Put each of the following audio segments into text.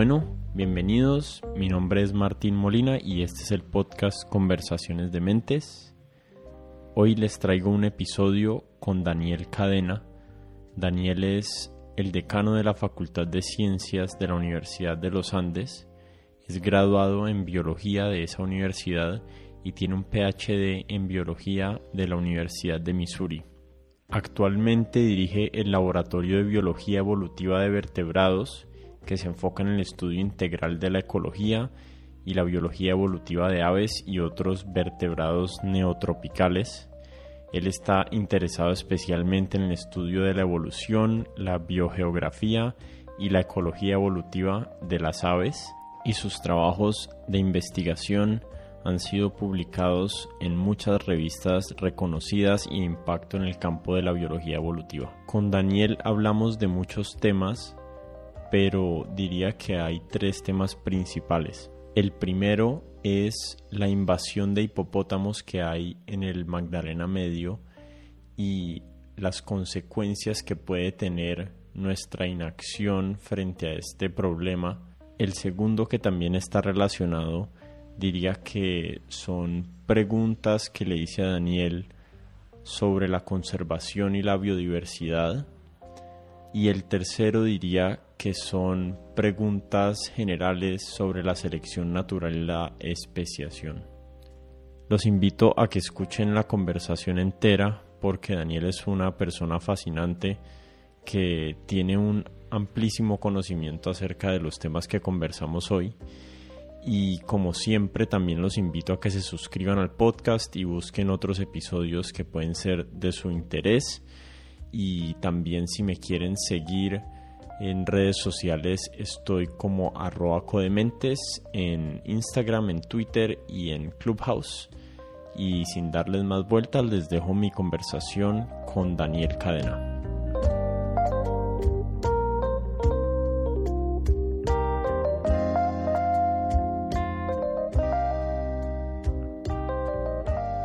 Bueno, bienvenidos. Mi nombre es Martín Molina y este es el podcast Conversaciones de Mentes. Hoy les traigo un episodio con Daniel Cadena. Daniel es el decano de la Facultad de Ciencias de la Universidad de los Andes. Es graduado en biología de esa universidad y tiene un PhD en biología de la Universidad de Missouri. Actualmente dirige el Laboratorio de Biología Evolutiva de Vertebrados, que se enfoca en el estudio integral de la ecología y la biología evolutiva de aves y otros vertebrados neotropicales. Él está interesado especialmente en el estudio de la evolución, la biogeografía y la ecología evolutiva de las aves y sus trabajos de investigación han sido publicados en muchas revistas reconocidas y de impacto en el campo de la biología evolutiva. Con Daniel hablamos de muchos temas, pero diría que hay tres temas principales. El primero es la invasión de hipopótamos que hay en el Magdalena Medio y las consecuencias que puede tener nuestra inacción frente a este problema. El segundo que también está relacionado diría que son preguntas que le hice a Daniel sobre la conservación y la biodiversidad. Y el tercero diría que son preguntas generales sobre la selección natural y la especiación. Los invito a que escuchen la conversación entera porque Daniel es una persona fascinante que tiene un amplísimo conocimiento acerca de los temas que conversamos hoy y como siempre también los invito a que se suscriban al podcast y busquen otros episodios que pueden ser de su interés. Y también si me quieren seguir en redes sociales estoy como arroba codementes en Instagram, en Twitter y en Clubhouse. Y sin darles más vueltas les dejo mi conversación con Daniel Cadena.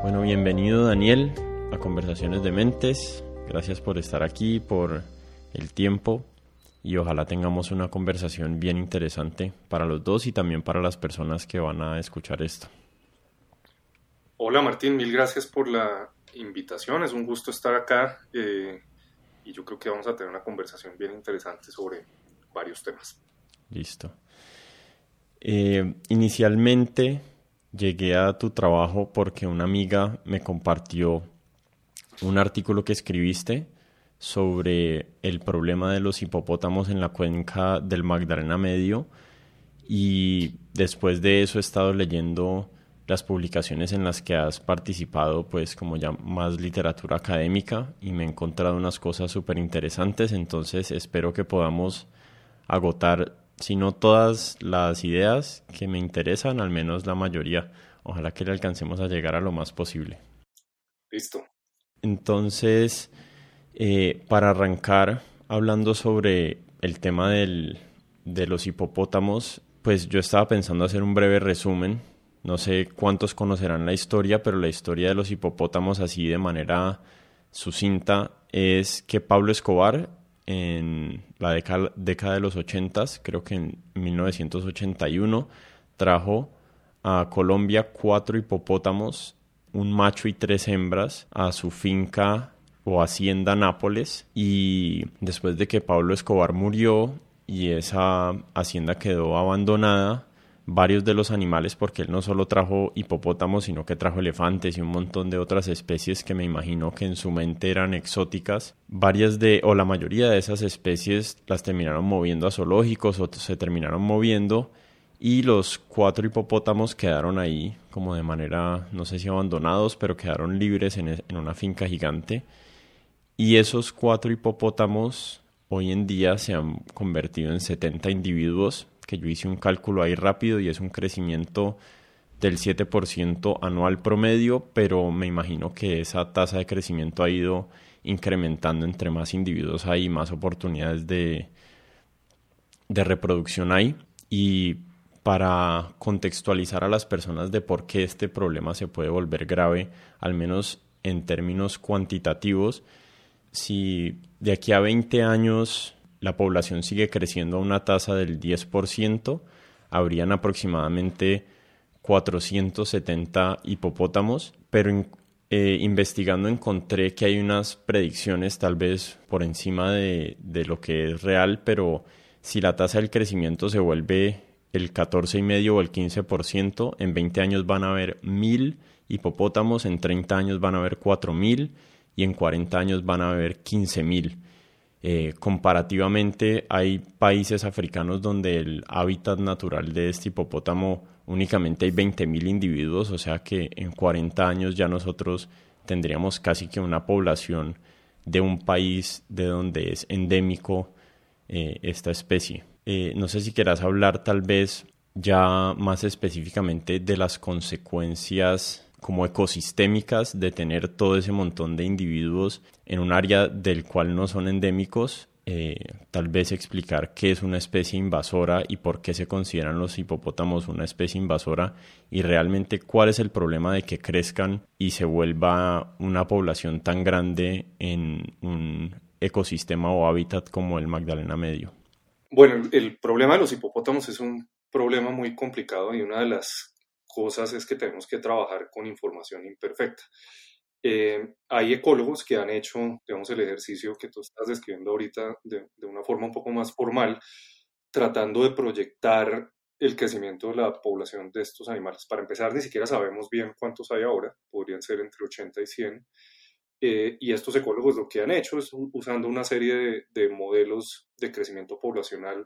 Bueno, bienvenido Daniel a Conversaciones de Mentes. Gracias por estar aquí, por el tiempo y ojalá tengamos una conversación bien interesante para los dos y también para las personas que van a escuchar esto. Hola Martín, mil gracias por la invitación. Es un gusto estar acá eh, y yo creo que vamos a tener una conversación bien interesante sobre varios temas. Listo. Eh, inicialmente llegué a tu trabajo porque una amiga me compartió un artículo que escribiste sobre el problema de los hipopótamos en la cuenca del Magdalena Medio y después de eso he estado leyendo las publicaciones en las que has participado, pues como ya más literatura académica y me he encontrado unas cosas súper interesantes, entonces espero que podamos agotar sino todas las ideas que me interesan, al menos la mayoría. Ojalá que le alcancemos a llegar a lo más posible. Listo. Entonces, eh, para arrancar hablando sobre el tema de los hipopótamos, pues yo estaba pensando hacer un breve resumen. No sé cuántos conocerán la historia, pero la historia de los hipopótamos así de manera sucinta es que Pablo Escobar en la década, de los 80, creo que en 1981, trajo a Colombia cuatro hipopótamos, un macho y tres hembras, a su finca o hacienda Nápoles y después de que Pablo Escobar murió y esa hacienda quedó abandonada, varios de los animales, porque él no solo trajo hipopótamos, sino que trajo elefantes y un montón de otras especies que me imagino que en su mente eran exóticas. Varias de, o la mayoría de esas especies las terminaron moviendo a zoológicos o se terminaron moviendo y los cuatro hipopótamos quedaron ahí como de manera, no sé si abandonados, pero quedaron libres en, en una finca gigante. Y esos cuatro hipopótamos hoy en día se han convertido en 70 individuos que yo hice un cálculo ahí rápido y es un crecimiento del 7% anual promedio, pero me imagino que esa tasa de crecimiento ha ido incrementando entre más individuos hay, más oportunidades de, de reproducción hay. Y para contextualizar a las personas de por qué este problema se puede volver grave, al menos en términos cuantitativos, si de aquí a 20 años la población sigue creciendo a una tasa del 10%, habrían aproximadamente 470 hipopótamos, pero eh, investigando encontré que hay unas predicciones tal vez por encima de, de lo que es real, pero si la tasa del crecimiento se vuelve el 14,5 o el 15%, en 20 años van a haber 1000 hipopótamos, en 30 años van a haber 4000 y en 40 años van a haber 15000. Eh, comparativamente hay países africanos donde el hábitat natural de este hipopótamo únicamente hay 20.000 individuos, o sea que en 40 años ya nosotros tendríamos casi que una población de un país de donde es endémico eh, esta especie. Eh, no sé si quieras hablar tal vez ya más específicamente de las consecuencias como ecosistémicas de tener todo ese montón de individuos en un área del cual no son endémicos, eh, tal vez explicar qué es una especie invasora y por qué se consideran los hipopótamos una especie invasora y realmente cuál es el problema de que crezcan y se vuelva una población tan grande en un ecosistema o hábitat como el Magdalena Medio. Bueno, el problema de los hipopótamos es un problema muy complicado y una de las cosas es que tenemos que trabajar con información imperfecta. Eh, hay ecólogos que han hecho, digamos, el ejercicio que tú estás describiendo ahorita de, de, una forma un poco más formal, tratando de proyectar el crecimiento de la población de estos animales. Para empezar, ni siquiera sabemos bien cuántos hay ahora, podrían ser entre 80 y 100. Eh, y estos ecólogos lo que han hecho es usando una serie de, de modelos de crecimiento poblacional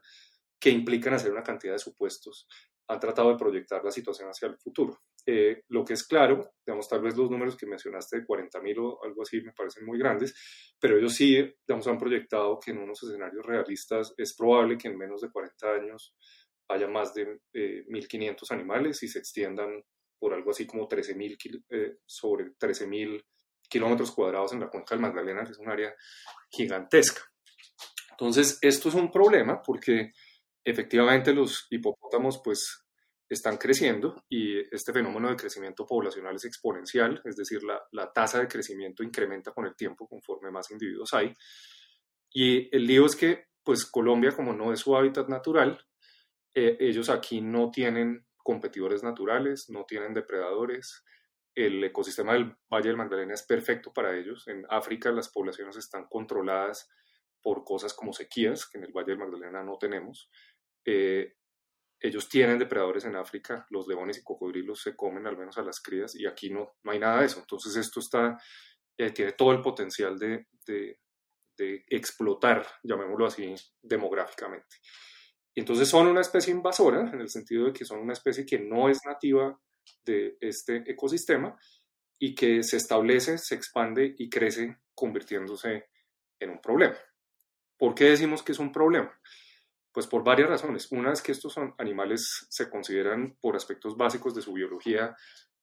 que implican hacer una cantidad de supuestos han tratado de proyectar la situación hacia el futuro. Eh, lo que es claro, digamos, tal vez los números que mencionaste de 40.000 o algo así me parecen muy grandes, pero ellos sí, digamos, han proyectado que en unos escenarios realistas es probable que en menos de 40 años haya más de 1.500 animales y se extiendan por algo así como 13.000 eh, sobre 13.000 kilómetros cuadrados en la cuenca del Magdalena, que es un área gigantesca. Entonces, esto es un problema porque efectivamente los hipopótamos pues están creciendo y este fenómeno de crecimiento poblacional es exponencial, es decir, la, la, tasa de crecimiento incrementa con el tiempo conforme más individuos hay. Y el lío es que pues Colombia como no es su hábitat natural, eh, ellos aquí no tienen competidores naturales, no tienen depredadores, el ecosistema del Valle del Magdalena es perfecto para ellos, en África las poblaciones están controladas por cosas como sequías, que en el Valle del Magdalena no tenemos, eh, ellos tienen depredadores en África, los leones y cocodrilos se comen al menos a las crías y aquí no, no hay nada de eso. Entonces esto está, eh, tiene todo el potencial de, de, explotar, llamémoslo así, demográficamente. Entonces son una especie invasora en el sentido de que son una especie que no es nativa de este ecosistema y que se establece, se expande y crece convirtiéndose en un problema. ¿Por qué decimos que es un problema? Pues por varias razones. Una es que estos son animales se consideran por aspectos básicos de su biología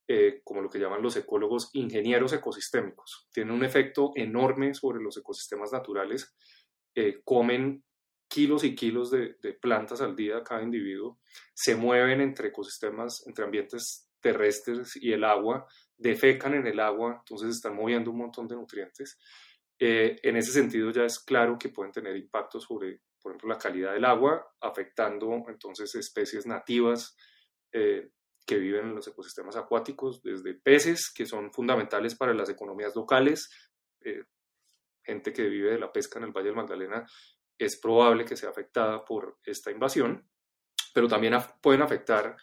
eh, como lo que llaman los ecólogos ingenieros ecosistémicos. Tienen un efecto enorme sobre los ecosistemas naturales. Eh, comen kilos y kilos de, plantas al día cada individuo. Se mueven entre ecosistemas, entre ambientes terrestres y el agua. Defecan en el agua, entonces están moviendo un montón de nutrientes. Eh, en ese sentido ya es claro que pueden tener impacto sobre por ejemplo, la calidad del agua, afectando entonces especies nativas eh, que viven en los ecosistemas acuáticos, desde peces, que son fundamentales para las economías locales, eh, gente que vive de la pesca en el Valle del Magdalena, es probable que sea afectada por esta invasión, pero también pueden afectar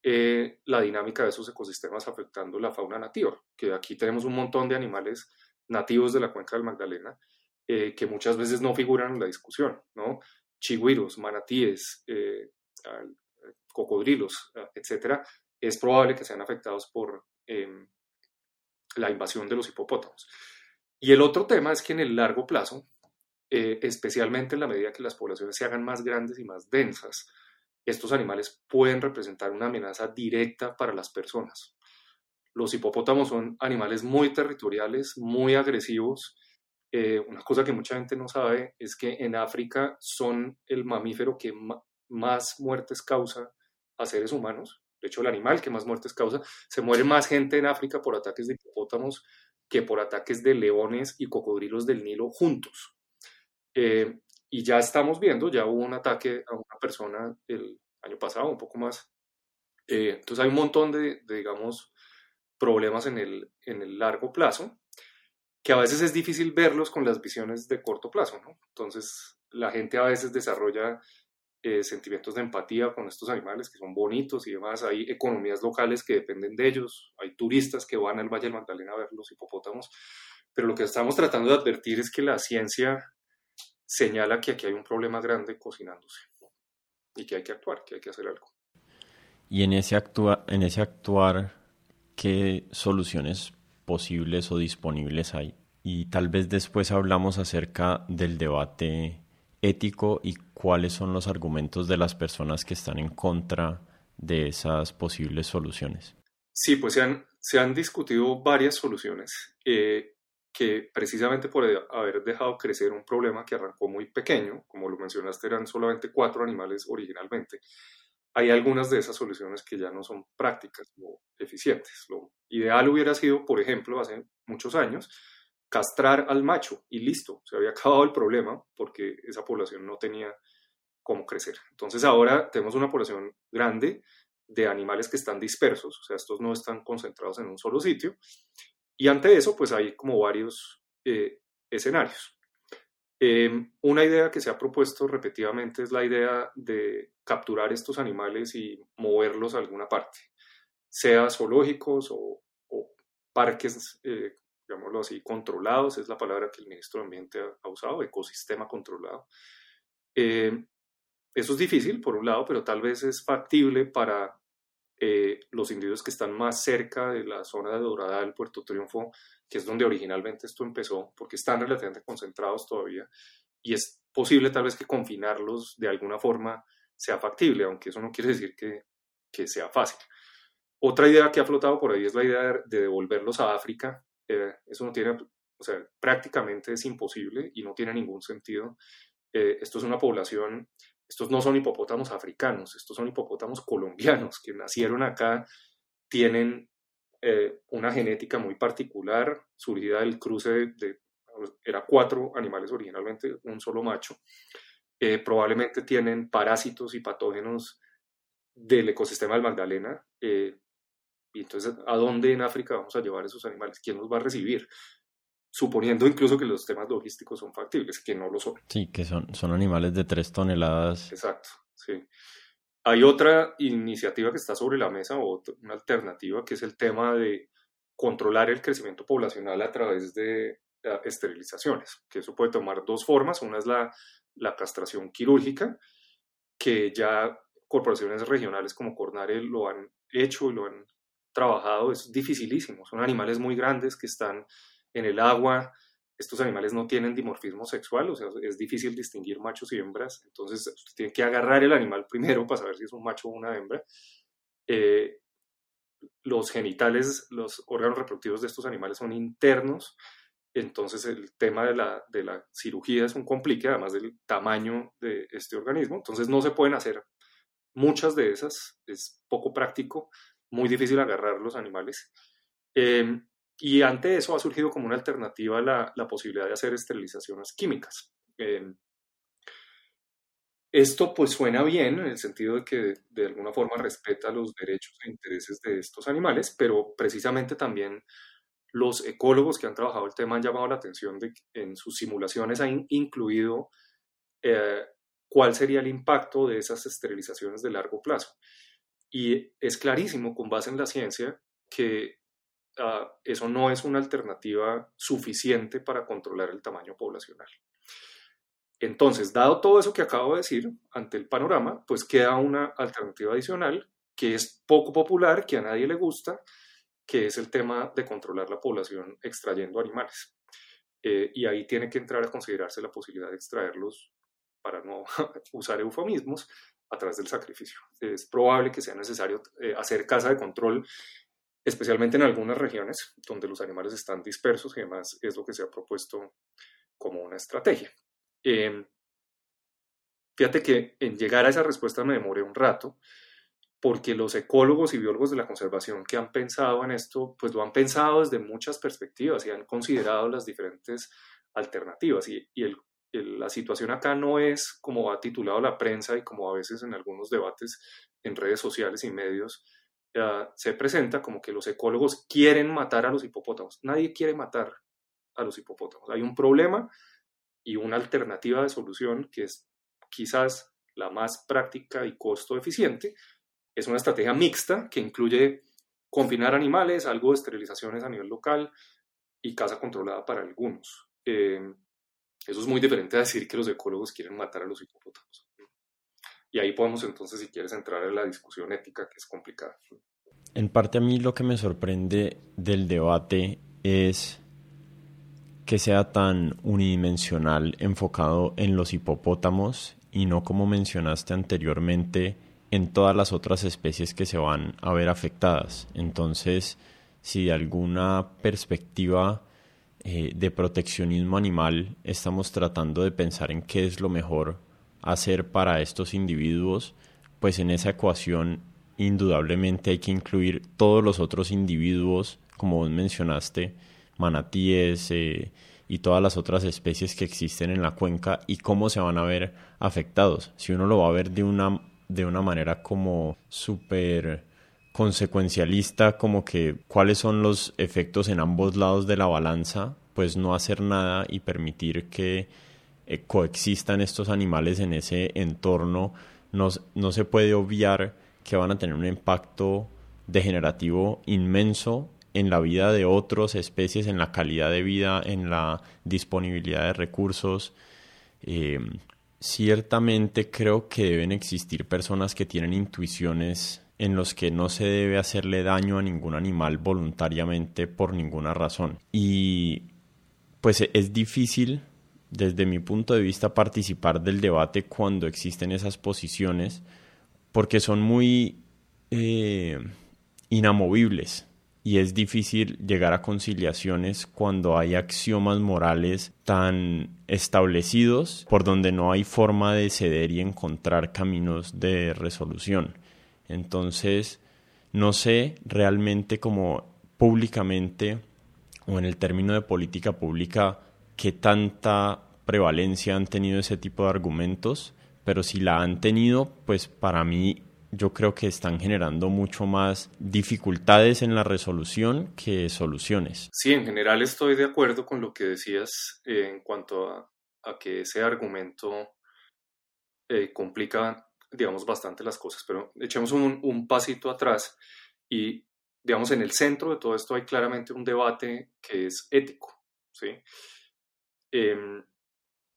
eh, la dinámica de esos ecosistemas afectando la fauna nativa, que aquí tenemos un montón de animales nativos de la cuenca del Magdalena eh, que muchas veces no figuran en la discusión, ¿no? Chigüiros, manatíes, eh, cocodrilos, etcétera, es probable que sean afectados por em, la invasión de los hipopótamos. Y el otro tema es que en el largo plazo, eh, especialmente en la medida que las poblaciones se hagan más grandes y más densas, estos animales pueden representar una amenaza directa para las personas. Los hipopótamos son animales muy territoriales, muy agresivos, eh, una cosa que mucha gente no sabe es que en África son el mamífero que más muertes causa a seres humanos. De hecho, el animal que más muertes causa. Se muere más gente en África por ataques de hipopótamos que por ataques de leones y cocodrilos del Nilo juntos. Eh, y ya estamos viendo, ya hubo un ataque a una persona el año pasado, un poco más. Eh, entonces hay un montón de, digamos, problemas en el, en el largo plazo que a veces es difícil verlos con las visiones de corto plazo, ¿no? Entonces la gente a veces desarrolla eh, sentimientos de empatía con estos animales que son bonitos y demás. Hay economías locales que dependen de ellos, hay turistas que van al Valle del Magdalena a ver los hipopótamos, pero lo que estamos tratando de advertir es que la ciencia señala que aquí hay un problema grande cocinándose y que hay que actuar, que hay que hacer algo. Y en ese, actua en ese actuar, ¿qué soluciones posibles o disponibles hay? Y tal vez después hablamos acerca del debate ético y cuáles son los argumentos de las personas que están en contra de esas posibles soluciones. Sí, pues se han, se han discutido varias soluciones eh, que precisamente por haber dejado crecer un problema que arrancó muy pequeño, como lo mencionaste, eran solamente cuatro animales originalmente, hay algunas de esas soluciones que ya no son prácticas o eficientes. Lo ideal hubiera sido, por ejemplo, hace muchos años, castrar al macho y listo, se había acabado el problema porque esa población no tenía cómo crecer. Entonces ahora tenemos una población grande de animales que están dispersos, o sea, estos no están concentrados en un solo sitio. Y ante eso, pues hay como varios eh, escenarios. Em, una idea que se ha propuesto repetidamente es la idea de capturar estos animales y moverlos a alguna parte, sea zoológicos o, parques eh, digámoslo así, controlados, es la palabra que el ministro de Ambiente ha, usado, ecosistema controlado. Eh, eso es difícil, por un lado, pero tal vez es factible para eh, los individuos que están más cerca de la zona de Dorada del Puerto Triunfo, que es donde originalmente esto empezó, porque están relativamente concentrados todavía, y es posible tal vez que confinarlos de alguna forma sea factible, aunque eso no quiere decir que, que sea fácil. Otra idea que ha flotado por ahí es la idea de devolverlos a África eh, eso no tiene, o sea, prácticamente es imposible y no tiene ningún sentido. Eh, esto es una población, estos no son hipopótamos africanos, estos son hipopótamos colombianos que nacieron acá, tienen eh, una genética muy particular, surgida del cruce de, era cuatro animales originalmente, un solo macho. probablemente tienen parásitos y patógenos del ecosistema del Magdalena, y entonces, ¿a dónde en África vamos a llevar esos animales? ¿Quién los va a recibir? Suponiendo incluso que los temas logísticos son factibles, que no lo son. Sí, que son, son animales de tres toneladas. Exacto, sí. Hay otra iniciativa que está sobre la mesa, o una alternativa, que es el tema de controlar el crecimiento poblacional a través de esterilizaciones, que eso puede tomar dos formas. Una es la, la castración quirúrgica, que ya corporaciones regionales como Cornare lo han hecho y lo han trabajado es dificilísimo. Son animales muy grandes que están en el agua. Estos animales no tienen dimorfismo sexual, o sea, es difícil distinguir machos y hembras. Entonces, usted tiene que agarrar el animal primero para saber si es un macho o una hembra. Eh, los genitales, los órganos reproductivos de estos animales son internos, entonces el tema de la, cirugía es un complique, además del tamaño de este organismo. Entonces no se pueden hacer muchas de esas, es poco práctico muy difícil agarrar los animales. Em, y ante eso ha surgido como una alternativa la, la posibilidad de hacer esterilizaciones químicas. Em, esto pues suena bien en el sentido de que de alguna forma respeta los derechos e intereses de estos animales, pero precisamente también los ecólogos que han trabajado el tema han llamado la atención de que en sus simulaciones han incluido eh, cuál sería el impacto de esas esterilizaciones de largo plazo. Y es clarísimo, con base en la ciencia, que ah, eso no es una alternativa suficiente para controlar el tamaño poblacional. Entonces, dado todo eso que acabo de decir, ante el panorama, pues queda una alternativa adicional que es poco popular, que a nadie le gusta, que es el tema de controlar la población extrayendo animales. Eh, y ahí tiene que entrar a considerarse la posibilidad de extraerlos, para no usar eufemismos, a través del sacrificio. Es probable que sea necesario eh, hacer casa de control, especialmente en algunas regiones donde los animales están dispersos y además es lo que se ha propuesto como una estrategia. Em, fíjate que en llegar a esa respuesta me demoré un rato, porque los ecólogos y biólogos de la conservación que han pensado en esto, pues lo han pensado desde muchas perspectivas y han considerado las diferentes alternativas. Y, y el la situación acá no es como ha titulado la prensa y como a veces en algunos debates en redes sociales y medios se presenta como que los ecólogos quieren matar a los hipopótamos. Nadie quiere matar a los hipopótamos. Hay un problema y una alternativa de solución que es quizás la más práctica y costo eficiente. Es una estrategia mixta que incluye confinar animales, algo de esterilizaciones a nivel local y caza controlada para algunos. Eh, eso es muy diferente a decir que los ecólogos quieren matar a los hipopótamos. Y ahí podemos entonces, si quieres, entrar en la discusión ética que es complicada. En parte a mí lo que me sorprende del debate es que sea tan unidimensional enfocado en los hipopótamos y no como mencionaste anteriormente en todas las otras especies que se van a ver afectadas. Entonces, si de alguna perspectiva eh, de proteccionismo animal estamos tratando de pensar en qué es lo mejor hacer para estos individuos, pues en esa ecuación indudablemente hay que incluir todos los otros individuos, como vos mencionaste, manatíes eh, y todas las otras especies que existen en la cuenca y cómo se van a ver afectados. Si uno lo va a ver de una, de una manera como súper consecuencialista, como que cuáles son los efectos en ambos lados de la balanza, pues no hacer nada y permitir que eh, coexistan estos animales en ese entorno, no, no se puede obviar que van a tener un impacto degenerativo inmenso en la vida de otras especies, en la calidad de vida, en la disponibilidad de recursos. Em, ciertamente creo que deben existir personas que tienen intuiciones en los que no se debe hacerle daño a ningún animal voluntariamente por ninguna razón. Y pues es difícil desde mi punto de vista, participar del debate cuando existen esas posiciones, porque son muy eh, inamovibles y es difícil llegar a conciliaciones cuando hay axiomas morales tan establecidos por donde no hay forma de ceder y encontrar caminos de resolución. Entonces, no sé realmente cómo públicamente o en el término de política pública qué tanta prevalencia han tenido ese tipo de argumentos, pero si la han tenido, pues para mí yo creo que están generando mucho más dificultades en la resolución que soluciones. Sí, en general estoy de acuerdo con lo que decías eh, en cuanto a, que ese argumento eh, complica, digamos, bastante las cosas, pero echemos un, un pasito atrás y, digamos, en el centro de todo esto hay claramente un debate que es ético, ¿sí? Em,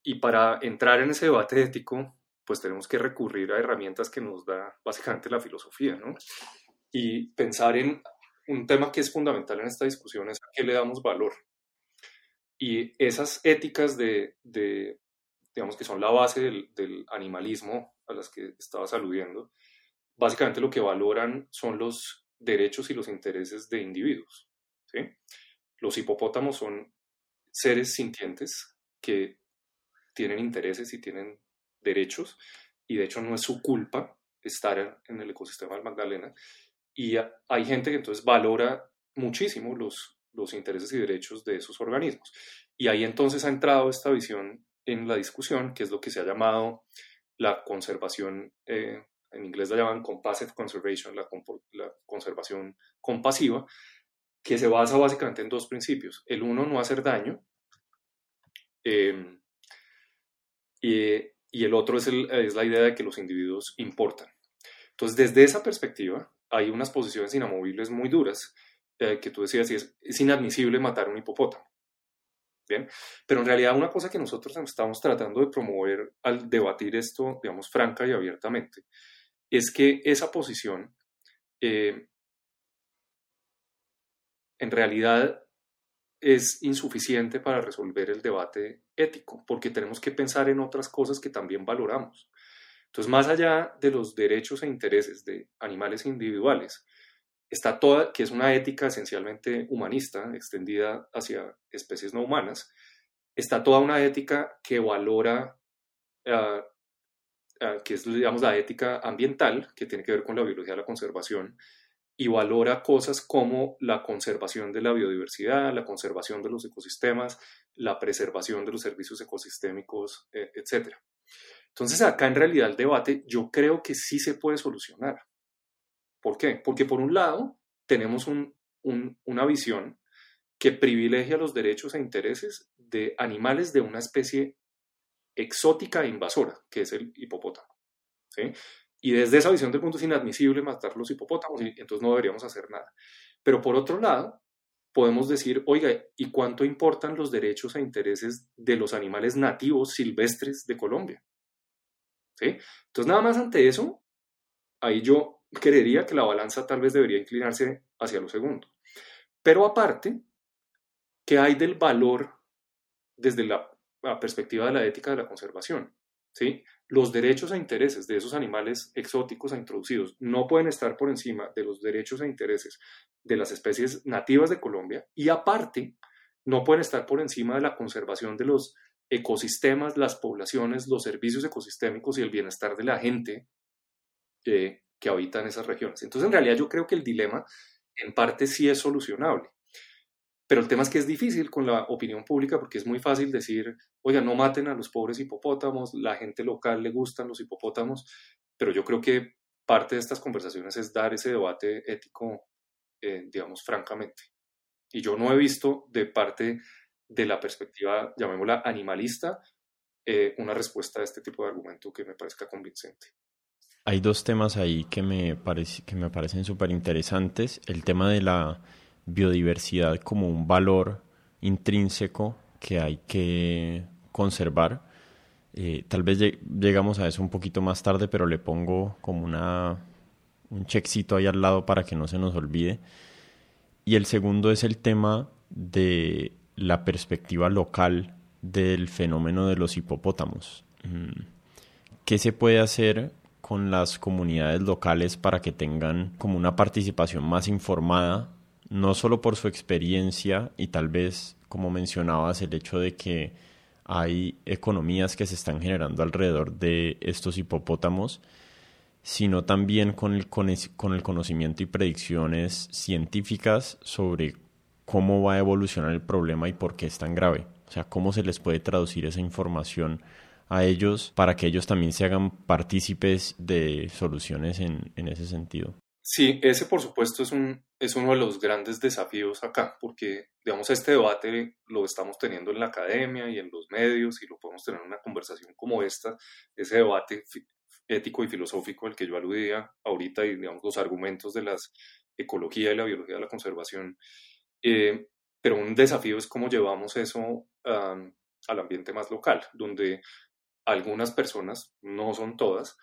y para entrar en ese debate ético, pues tenemos que recurrir a herramientas que nos da básicamente la filosofía, ¿no? Y pensar en un tema que es fundamental en esta discusión es a qué le damos valor. Y esas éticas de, de digamos que son la base del, del, animalismo a las que estabas aludiendo, básicamente lo que valoran son los derechos y los intereses de individuos. Los hipopótamos son seres sintientes que tienen intereses y tienen derechos, y de hecho no es su culpa estar en el ecosistema del Magdalena. Y hay gente que entonces valora muchísimo los, los intereses y derechos de esos organismos. Y ahí entonces ha entrado esta visión en la discusión, que es lo que se ha llamado la conservación, eh, en inglés la llaman compassive conservation, la, la conservación compasiva, que se basa básicamente en dos principios. El uno, no hacer daño, eh, y, el otro es, es la idea de que los individuos importan. Entonces, desde esa perspectiva, hay unas posiciones inamovibles muy duras eh, que tú decías, y es, es inadmisible matar un hipopótamo. Bien, pero en realidad una cosa que nosotros estamos tratando de promover al debatir esto, digamos, franca y abiertamente, es que esa posición eh, en realidad es insuficiente para resolver el debate ético, porque tenemos que pensar en otras cosas que también valoramos. Entonces, más allá de los derechos e intereses de animales individuales, está toda, que es una ética esencialmente humanista, extendida hacia especies no humanas, está toda una ética que valora, ah, ah, que es, digamos, la ética ambiental, que tiene que ver con la biología de la conservación, y valora cosas como la conservación de la biodiversidad, la conservación de los ecosistemas, la preservación de los servicios ecosistémicos, e, etc. Entonces, acá en realidad el debate yo creo que sí se puede solucionar. ¿Por qué? Porque por un lado tenemos una visión que privilegia los derechos e intereses de animales de una especie exótica e invasora, que es el hipopótamo. Y desde esa visión del mundo es inadmisible matar los hipopótamos y entonces no deberíamos hacer nada. Pero por otro lado, podemos decir, oiga, ¿y cuánto importan los derechos e intereses de los animales nativos silvestres de Colombia? Entonces, nada más ante eso, ahí yo creería que la balanza tal vez debería inclinarse hacia lo segundo. Pero aparte, ¿qué hay del valor desde la, perspectiva de la ética de la conservación? ¿Sí? Los derechos e intereses de esos animales exóticos e introducidos no pueden estar por encima de los derechos e intereses de las especies nativas de Colombia y aparte no pueden estar por encima de la conservación de los ecosistemas, las poblaciones, los servicios ecosistémicos y el bienestar de la gente que habita en esas regiones. Entonces, en realidad yo creo que el dilema en parte sí es solucionable. Pero el tema es que es difícil con la opinión pública porque es muy fácil decir, oiga, no maten a los pobres hipopótamos, la gente local le gustan los hipopótamos, pero yo creo que parte de estas conversaciones es dar ese debate ético, eh, digamos, francamente. Y yo no he visto de parte de la perspectiva, llamémosla animalista, eh, una respuesta a este tipo de argumento que me parezca convincente. Hay dos temas ahí que me, que me parecen súper interesantes. El tema de la biodiversidad como un valor intrínseco que hay que conservar. Eh, tal vez llegamos a eso un poquito más tarde, pero le pongo como una, un checkcito ahí al lado para que no se nos olvide. Y el segundo es el tema de la perspectiva local del fenómeno de los hipopótamos. Mm, ¿Qué se puede hacer las comunidades locales para que tengan como una participación más informada, no solo por su experiencia y tal vez, como mencionabas, el hecho de que hay economías que se están generando alrededor de estos hipopótamos, sino también con el, con el conocimiento y predicciones científicas sobre cómo va a evolucionar el problema y por qué es tan grave. O sea, cómo se les puede traducir esa información a ellos para que ellos también se hagan partícipes de soluciones en, en ese sentido. Sí, ese por supuesto es, un, es uno de los grandes desafíos acá, porque digamos este debate lo estamos teniendo en la academia y en los medios y lo podemos tener en una conversación como esta, ese debate ético y filosófico al que yo aludía ahorita y digamos los argumentos de la ecología y la biología de la conservación. Eh, pero un desafío es cómo llevamos eso al ambiente más local, donde algunas personas, no son todas,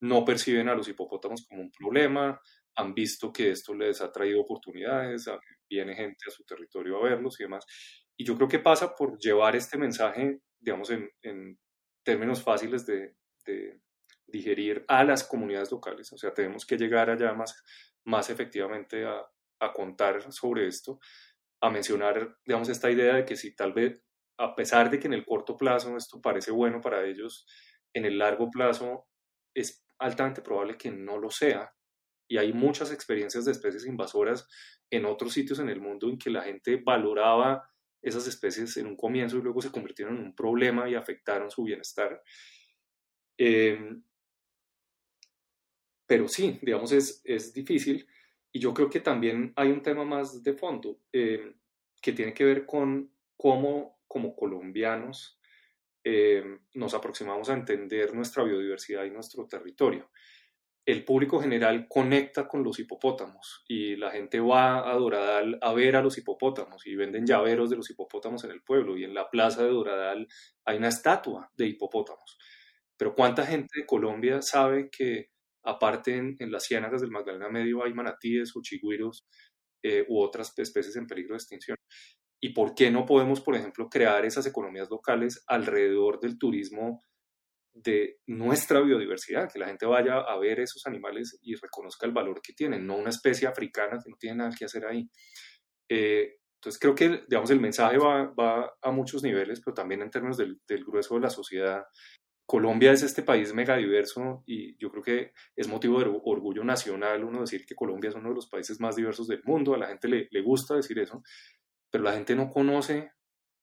no perciben a los hipopótamos como un problema, han visto que esto les ha traído oportunidades, viene gente a su territorio a verlos y demás. Y yo creo que pasa por llevar este mensaje, digamos, en, términos fáciles de, digerir a las comunidades locales. O sea, tenemos que llegar allá más, más efectivamente a, a contar sobre esto, a mencionar, digamos, esta idea de que si tal vez a pesar de que en el corto plazo esto parece bueno para ellos, en el largo plazo es altamente probable que no lo sea. Y hay muchas experiencias de especies invasoras en otros sitios en el mundo en que la gente valoraba esas especies en un comienzo y luego se convirtieron en un problema y afectaron su bienestar. Em, pero sí, digamos, es, es, difícil. Y yo creo que también hay un tema más de fondo em, que tiene que ver con cómo como colombianos eh, nos aproximamos a entender nuestra biodiversidad y nuestro territorio. El público general conecta con los hipopótamos y la gente va a Doradal a ver a los hipopótamos y venden llaveros de los hipopótamos en el pueblo y en la plaza de Doradal hay una estatua de hipopótamos. Pero ¿cuánta gente de Colombia sabe que aparte en, las ciénagas del Magdalena Medio hay manatíes o chigüiros eh, u otras especies en peligro de extinción? ¿Y por qué no podemos, por ejemplo, crear esas economías locales alrededor del turismo de nuestra biodiversidad? Que la gente vaya a ver esos animales y reconozca el valor que tienen, no una especie africana que no tiene nada que hacer ahí. Eh, entonces creo que, digamos, el mensaje va, va, a muchos niveles, pero también en términos del, del, grueso de la sociedad, Colombia es este país megadiverso y yo creo que es motivo de orgullo nacional uno decir que Colombia es uno de los países más diversos del mundo, a la gente le, le gusta decir eso, pero la gente no conoce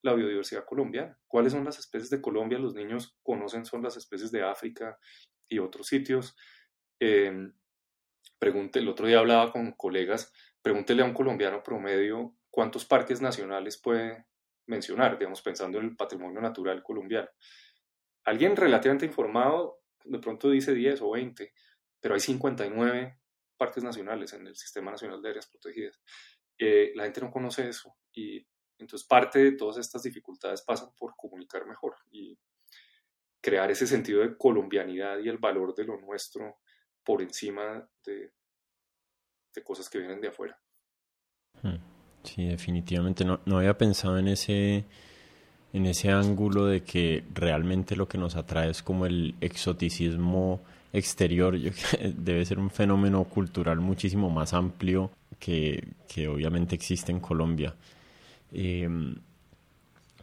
la biodiversidad colombiana. ¿Cuáles son las especies de Colombia? Los niños conocen son las especies de África y otros sitios. Eh, pregunte, el otro día hablaba con colegas, pregúntele a un colombiano promedio cuántos parques nacionales puede mencionar, digamos, pensando en el patrimonio natural colombiano. Alguien relativamente informado de pronto dice 10 o 20, pero hay 59 parques nacionales en el Sistema Nacional de Áreas Protegidas. Eh, la gente no conoce eso y entonces parte de todas estas dificultades pasan por comunicar mejor y crear ese sentido de colombianidad y el valor de lo nuestro por encima de, cosas que vienen de afuera. Hmm. Sí, definitivamente no, no había pensado en ese en ese ángulo de que realmente lo que nos atrae es como el exoticismo exterior, debe ser un fenómeno cultural muchísimo más amplio que, que obviamente existe en Colombia. Em,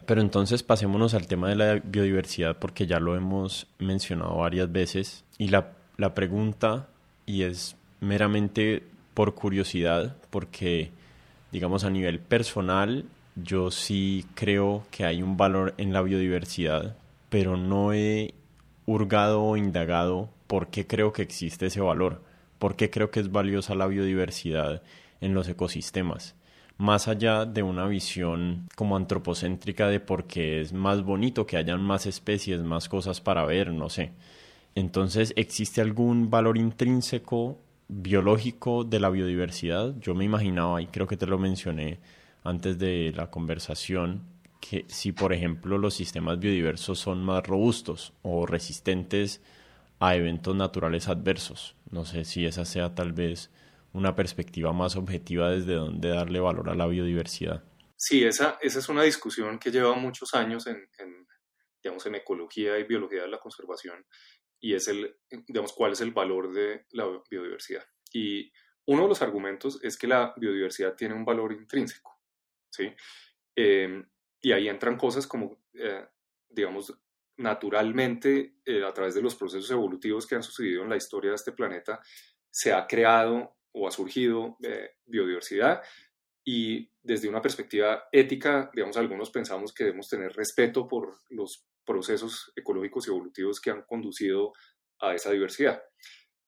pero entonces pasémonos al tema de la biodiversidad porque ya lo hemos mencionado varias veces y la, la pregunta, y es meramente por curiosidad, porque digamos a nivel personal yo sí creo que hay un valor en la biodiversidad, pero no he hurgado o indagado por qué creo que existe ese valor, por qué creo que es valiosa la biodiversidad en los ecosistemas, más allá de una visión como antropocéntrica de por qué es más bonito que hayan más especies, más cosas para ver, no sé. Entonces, ¿existe algún valor intrínseco biológico de la biodiversidad? Yo me imaginaba, y creo que te lo mencioné, antes de la conversación que si, por ejemplo, los sistemas biodiversos son más robustos o resistentes a eventos naturales adversos. No sé si esa sea tal vez una perspectiva más objetiva desde donde darle valor a la biodiversidad. Sí, esa, esa es una discusión que lleva muchos años en, digamos, en ecología y biología de la conservación y es el, digamos, cuál es el valor de la biodiversidad. Y uno de los argumentos es que la biodiversidad tiene un valor intrínseco. ¿sí? Em, y ahí entran cosas como, eh, digamos, naturalmente, eh, a través de los procesos evolutivos que han sucedido en la historia de este planeta, se ha creado o ha surgido eh, biodiversidad y desde una perspectiva ética, digamos, algunos pensamos que debemos tener respeto por los procesos ecológicos y evolutivos que han conducido a esa diversidad.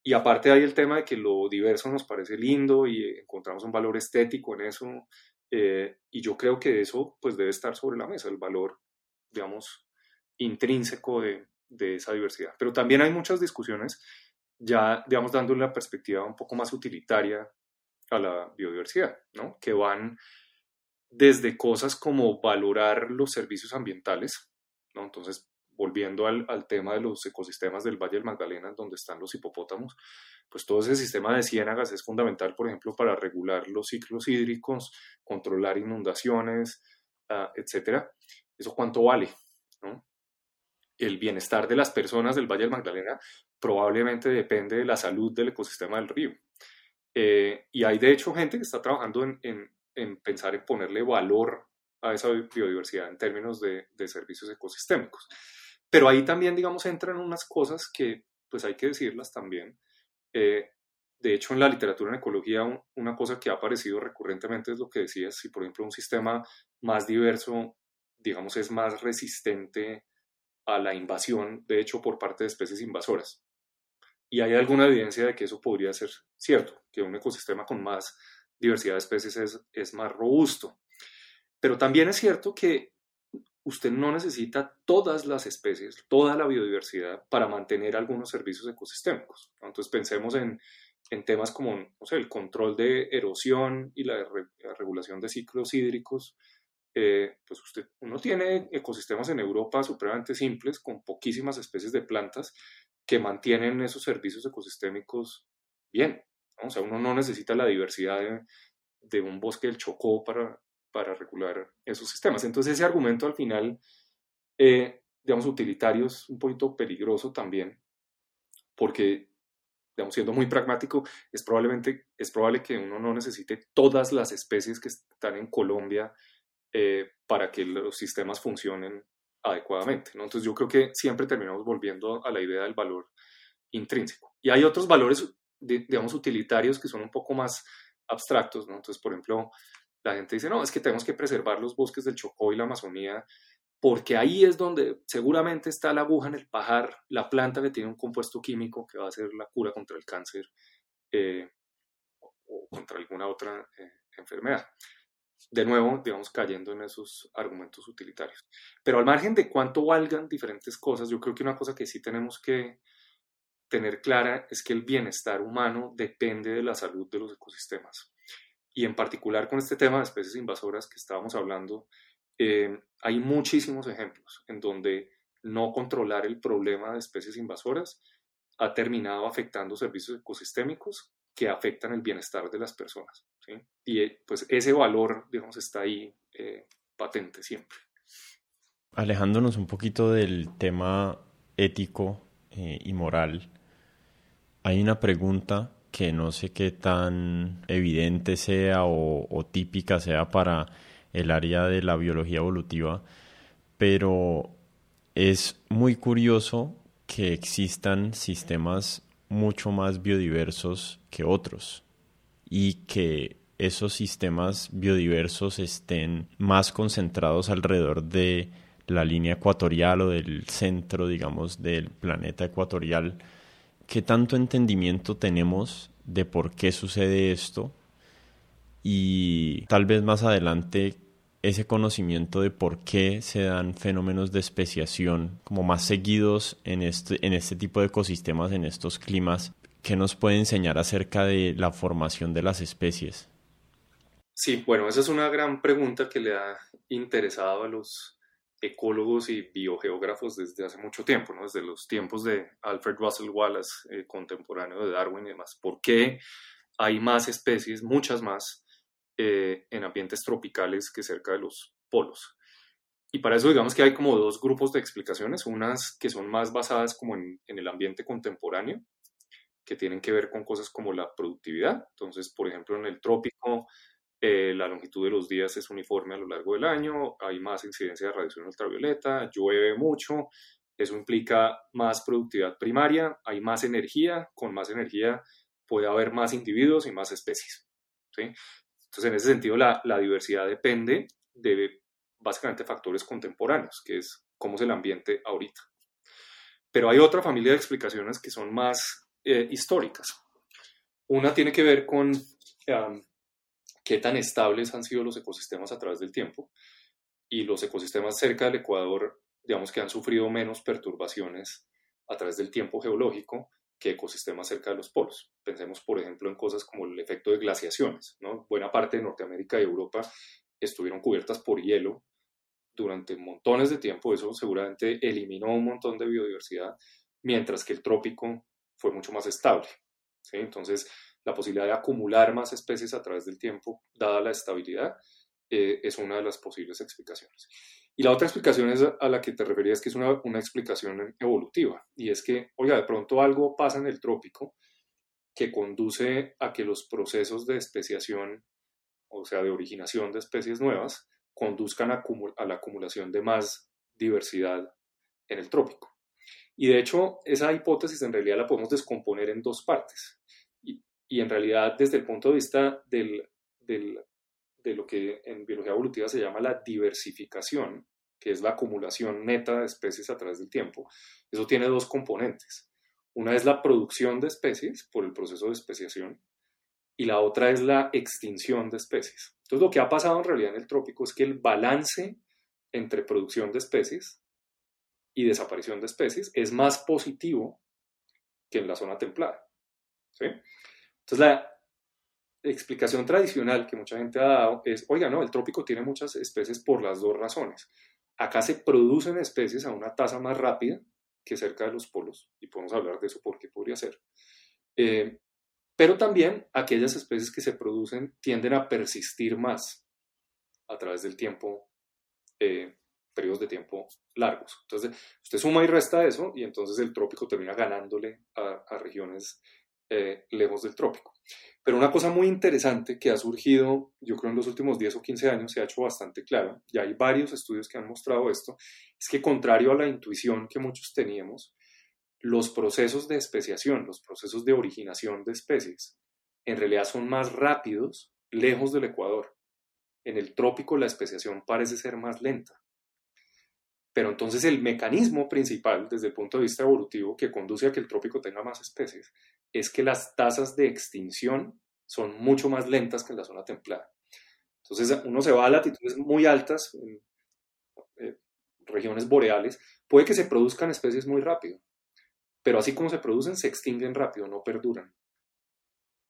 Y aparte hay el tema de que lo diverso nos parece lindo y encontramos un valor estético en eso eh, y yo creo que eso pues debe estar sobre la mesa, el valor, digamos, intrínseco de, de esa diversidad. Pero también hay muchas discusiones ya, digamos, dándole la perspectiva un poco más utilitaria a la biodiversidad, ¿no? Que van desde cosas como valorar los servicios ambientales, ¿no? Entonces, volviendo al, al, tema de los ecosistemas del Valle del Magdalena, donde están los hipopótamos, pues todo ese sistema de ciénagas es fundamental, por ejemplo, para regular los ciclos hídricos, controlar inundaciones, uh, etcétera. ¿Eso cuánto vale? ¿no? El bienestar de las personas del Valle del Magdalena probablemente depende de la salud del ecosistema del río. Eh, y hay de hecho gente que está trabajando en, en, en, pensar en ponerle valor a esa biodiversidad en términos de, de servicios ecosistémicos. Pero ahí también, digamos, entran unas cosas que, pues hay que decirlas también. Eh, de hecho, en la literatura en ecología, una cosa que ha aparecido recurrentemente es lo que decías, si por ejemplo un sistema más diverso, digamos, es más resistente a la invasión, de hecho, por parte de especies invasoras. Y hay alguna evidencia de que eso podría ser cierto, que un ecosistema con más diversidad de especies es, más robusto. Pero también es cierto que usted no necesita todas las especies, toda la biodiversidad para mantener algunos servicios ecosistémicos. Entonces pensemos en, en temas como el control de erosión y la, regulación de ciclos hídricos. Eh, pues usted, uno tiene ecosistemas en Europa supremamente simples, con poquísimas especies de plantas que mantienen esos servicios ecosistémicos bien. O sea, uno no necesita la diversidad de, de un bosque del Chocó para, para regular esos sistemas. Entonces ese argumento al final, eh, digamos, utilitario es un poquito peligroso también, porque, digamos, siendo muy pragmático, es, probablemente, es probable que uno no necesite todas las especies que están en Colombia eh, para que los sistemas funcionen adecuadamente. ¿no? Entonces yo creo que siempre terminamos volviendo a la idea del valor intrínseco. Y hay otros valores, digamos, utilitarios que son un poco más abstractos. ¿no? Entonces, por ejemplo, la gente dice, no, es que tenemos que preservar los bosques del Chocó y la Amazonía porque ahí es donde seguramente está la aguja en el pajar, la planta que tiene un compuesto químico que va a ser la cura contra el cáncer eh, o contra alguna otra eh, enfermedad. De nuevo, digamos, cayendo en esos argumentos utilitarios. Pero al margen de cuánto valgan diferentes cosas, yo creo que una cosa que sí tenemos que tener clara es que el bienestar humano depende de la salud de los ecosistemas. Y en particular con este tema de especies invasoras que estábamos hablando, eh, hay muchísimos ejemplos en donde no controlar el problema de especies invasoras ha terminado afectando servicios ecosistémicos que afectan el bienestar de las personas. Y eh, pues ese valor, digamos, está ahí eh, patente siempre. Alejándonos un poquito del tema ético y moral, hay una pregunta que no sé qué tan evidente sea o típica sea para el área de la biología evolutiva, pero es muy curioso que existan sistemas mucho más biodiversos que otros y que esos sistemas biodiversos estén más concentrados alrededor de la línea ecuatorial o del centro, digamos, del planeta ecuatorial. ¿Qué tanto entendimiento tenemos de por qué sucede esto? Y tal vez más adelante ese conocimiento de por qué se dan fenómenos de especiación como más seguidos en este, en este tipo de ecosistemas, en estos climas, ¿qué nos puede enseñar acerca de la formación de las especies? Sí, bueno, esa es una gran pregunta que le ha interesado a los ecólogos y biogeógrafos desde hace mucho tiempo, ¿no? desde los tiempos de Alfred Russel Wallace, eh, contemporáneo de Darwin y demás. ¿Por qué hay más especies, muchas más, eh, en ambientes tropicales que cerca de los polos. Y para eso digamos que hay como dos grupos de explicaciones, unas que son más basadas como en, el ambiente contemporáneo, que tienen que ver con cosas como la productividad. Entonces, por ejemplo, en el trópico, eh, la longitud de los días es uniforme a lo largo del año, hay más incidencia de radiación ultravioleta, llueve mucho, eso implica más productividad primaria, hay más energía, con más energía puede haber más individuos y más especies. ¿sí? Entonces, en ese sentido, la, diversidad depende de básicamente factores contemporáneos, que es cómo es el ambiente ahorita. Pero hay otra familia de explicaciones que son más eh, históricas. Una tiene que ver con qué tan estables han sido los ecosistemas a través del tiempo y los ecosistemas cerca del Ecuador, digamos que han sufrido menos perturbaciones a través del tiempo geológico que ecosistemas cerca de los polos. Pensemos, por ejemplo, en cosas como el efecto de glaciaciones. ¿no? Buena parte de Norteamérica y Europa estuvieron cubiertas por hielo durante montones de tiempo. Eso seguramente eliminó un montón de biodiversidad, mientras que el trópico fue mucho más estable. Entonces, la posibilidad de acumular más especies a través del tiempo, dada la estabilidad, eh, es una de las posibles explicaciones. Y la otra explicación es a la que te referías, que es una, una explicación evolutiva, y es que, oiga, de pronto algo pasa en el trópico que conduce a que los procesos de especiación, o sea, de originación de especies nuevas, conduzcan a, a la acumulación de más diversidad en el trópico. Y de hecho, esa hipótesis en realidad la podemos descomponer en dos partes. Y, y en realidad, desde el punto de vista del, del de lo que en biología evolutiva se llama la diversificación, que es la acumulación neta de especies a través del tiempo. Eso tiene dos componentes. Una es la producción de especies por el proceso de especiación y la otra es la extinción de especies. Entonces lo que ha pasado en realidad en el trópico es que el balance entre producción de especies y desaparición de especies es más positivo que en la zona templada. Entonces la, explicación tradicional que mucha gente ha dado es, oiga, no, el trópico tiene muchas especies por las dos razones. Acá se producen especies a una tasa más rápida que cerca de los polos, y podemos hablar de eso porque podría ser. Eh, pero también aquellas especies que se producen tienden a persistir más a través del tiempo, eh, periodos de tiempo largos. Entonces, usted suma y resta eso y entonces el trópico termina ganándole a, regiones eh, lejos del trópico. Pero una cosa muy interesante que ha surgido, yo creo en los últimos 10 o 15 años, se ha hecho bastante claro, y hay varios estudios que han mostrado esto, es que contrario a la intuición que muchos teníamos, los procesos de especiación, los procesos de originación de especies, en realidad son más rápidos lejos del Ecuador. En el trópico la especiación parece ser más lenta. Pero entonces el mecanismo principal desde el punto de vista evolutivo que conduce a que el trópico tenga más especies es que las tasas de extinción son mucho más lentas que en la zona templada. Entonces uno se va a latitudes muy altas, en, eh, regiones boreales, puede que se produzcan especies muy rápido, pero así como se producen, se extinguen rápido, no perduran.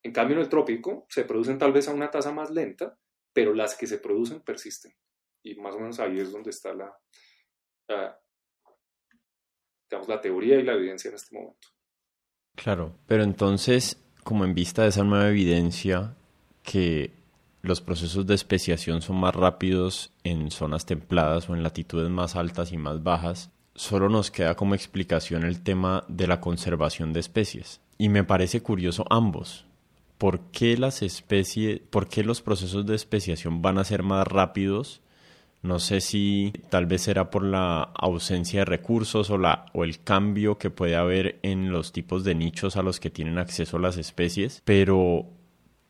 En cambio, en el trópico se producen tal vez a una tasa más lenta, pero las que se producen persisten. Y más o menos ahí es donde está la, digamos, la teoría y la evidencia en este momento. Claro, pero entonces, como en vista de esa nueva evidencia que los procesos de especiación son más rápidos en zonas templadas o en latitudes más altas y más bajas, solo nos queda como explicación el tema de la conservación de especies. Y me parece curioso ambos. ¿Por qué las especies, por qué los procesos de especiación van a ser más rápidos no sé si tal vez será por la ausencia de recursos o, la, o el cambio que puede haber en los tipos de nichos a los que tienen acceso las especies, pero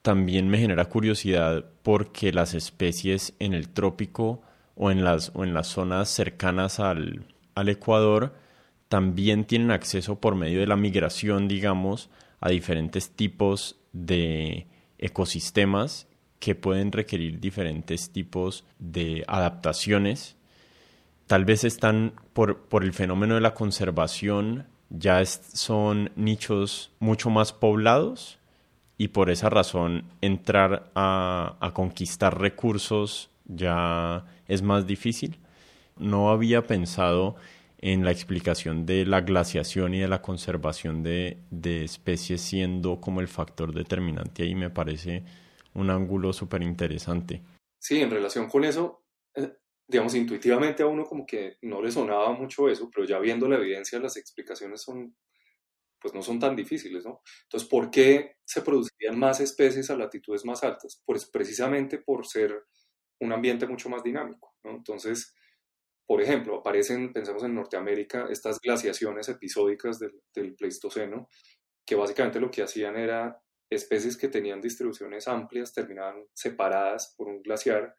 también me genera curiosidad porque las especies en el trópico o en las, o en las zonas cercanas al, al Ecuador también tienen acceso por medio de la migración, digamos, a diferentes tipos de ecosistemas que pueden requerir diferentes tipos de adaptaciones. Tal vez están por, por el fenómeno de la conservación, ya son nichos mucho más poblados y por esa razón entrar a, a conquistar recursos ya es más difícil. No había pensado en la explicación de la glaciación y de la conservación de, de especies siendo como el factor determinante ahí me parece un ángulo súper interesante. Sí, en relación con eso, eh, digamos, intuitivamente a uno como que no le sonaba mucho eso, pero ya viendo la evidencia, las explicaciones son, pues no son tan difíciles, ¿no? Entonces, ¿por qué se producirían más especies a latitudes más altas? Pues precisamente por ser un ambiente mucho más dinámico. Entonces, por ejemplo, aparecen, pensemos en Norteamérica, estas glaciaciones episódicas del Pleistoceno, que básicamente lo que hacían era especies que tenían distribuciones amplias terminaban separadas por un glaciar.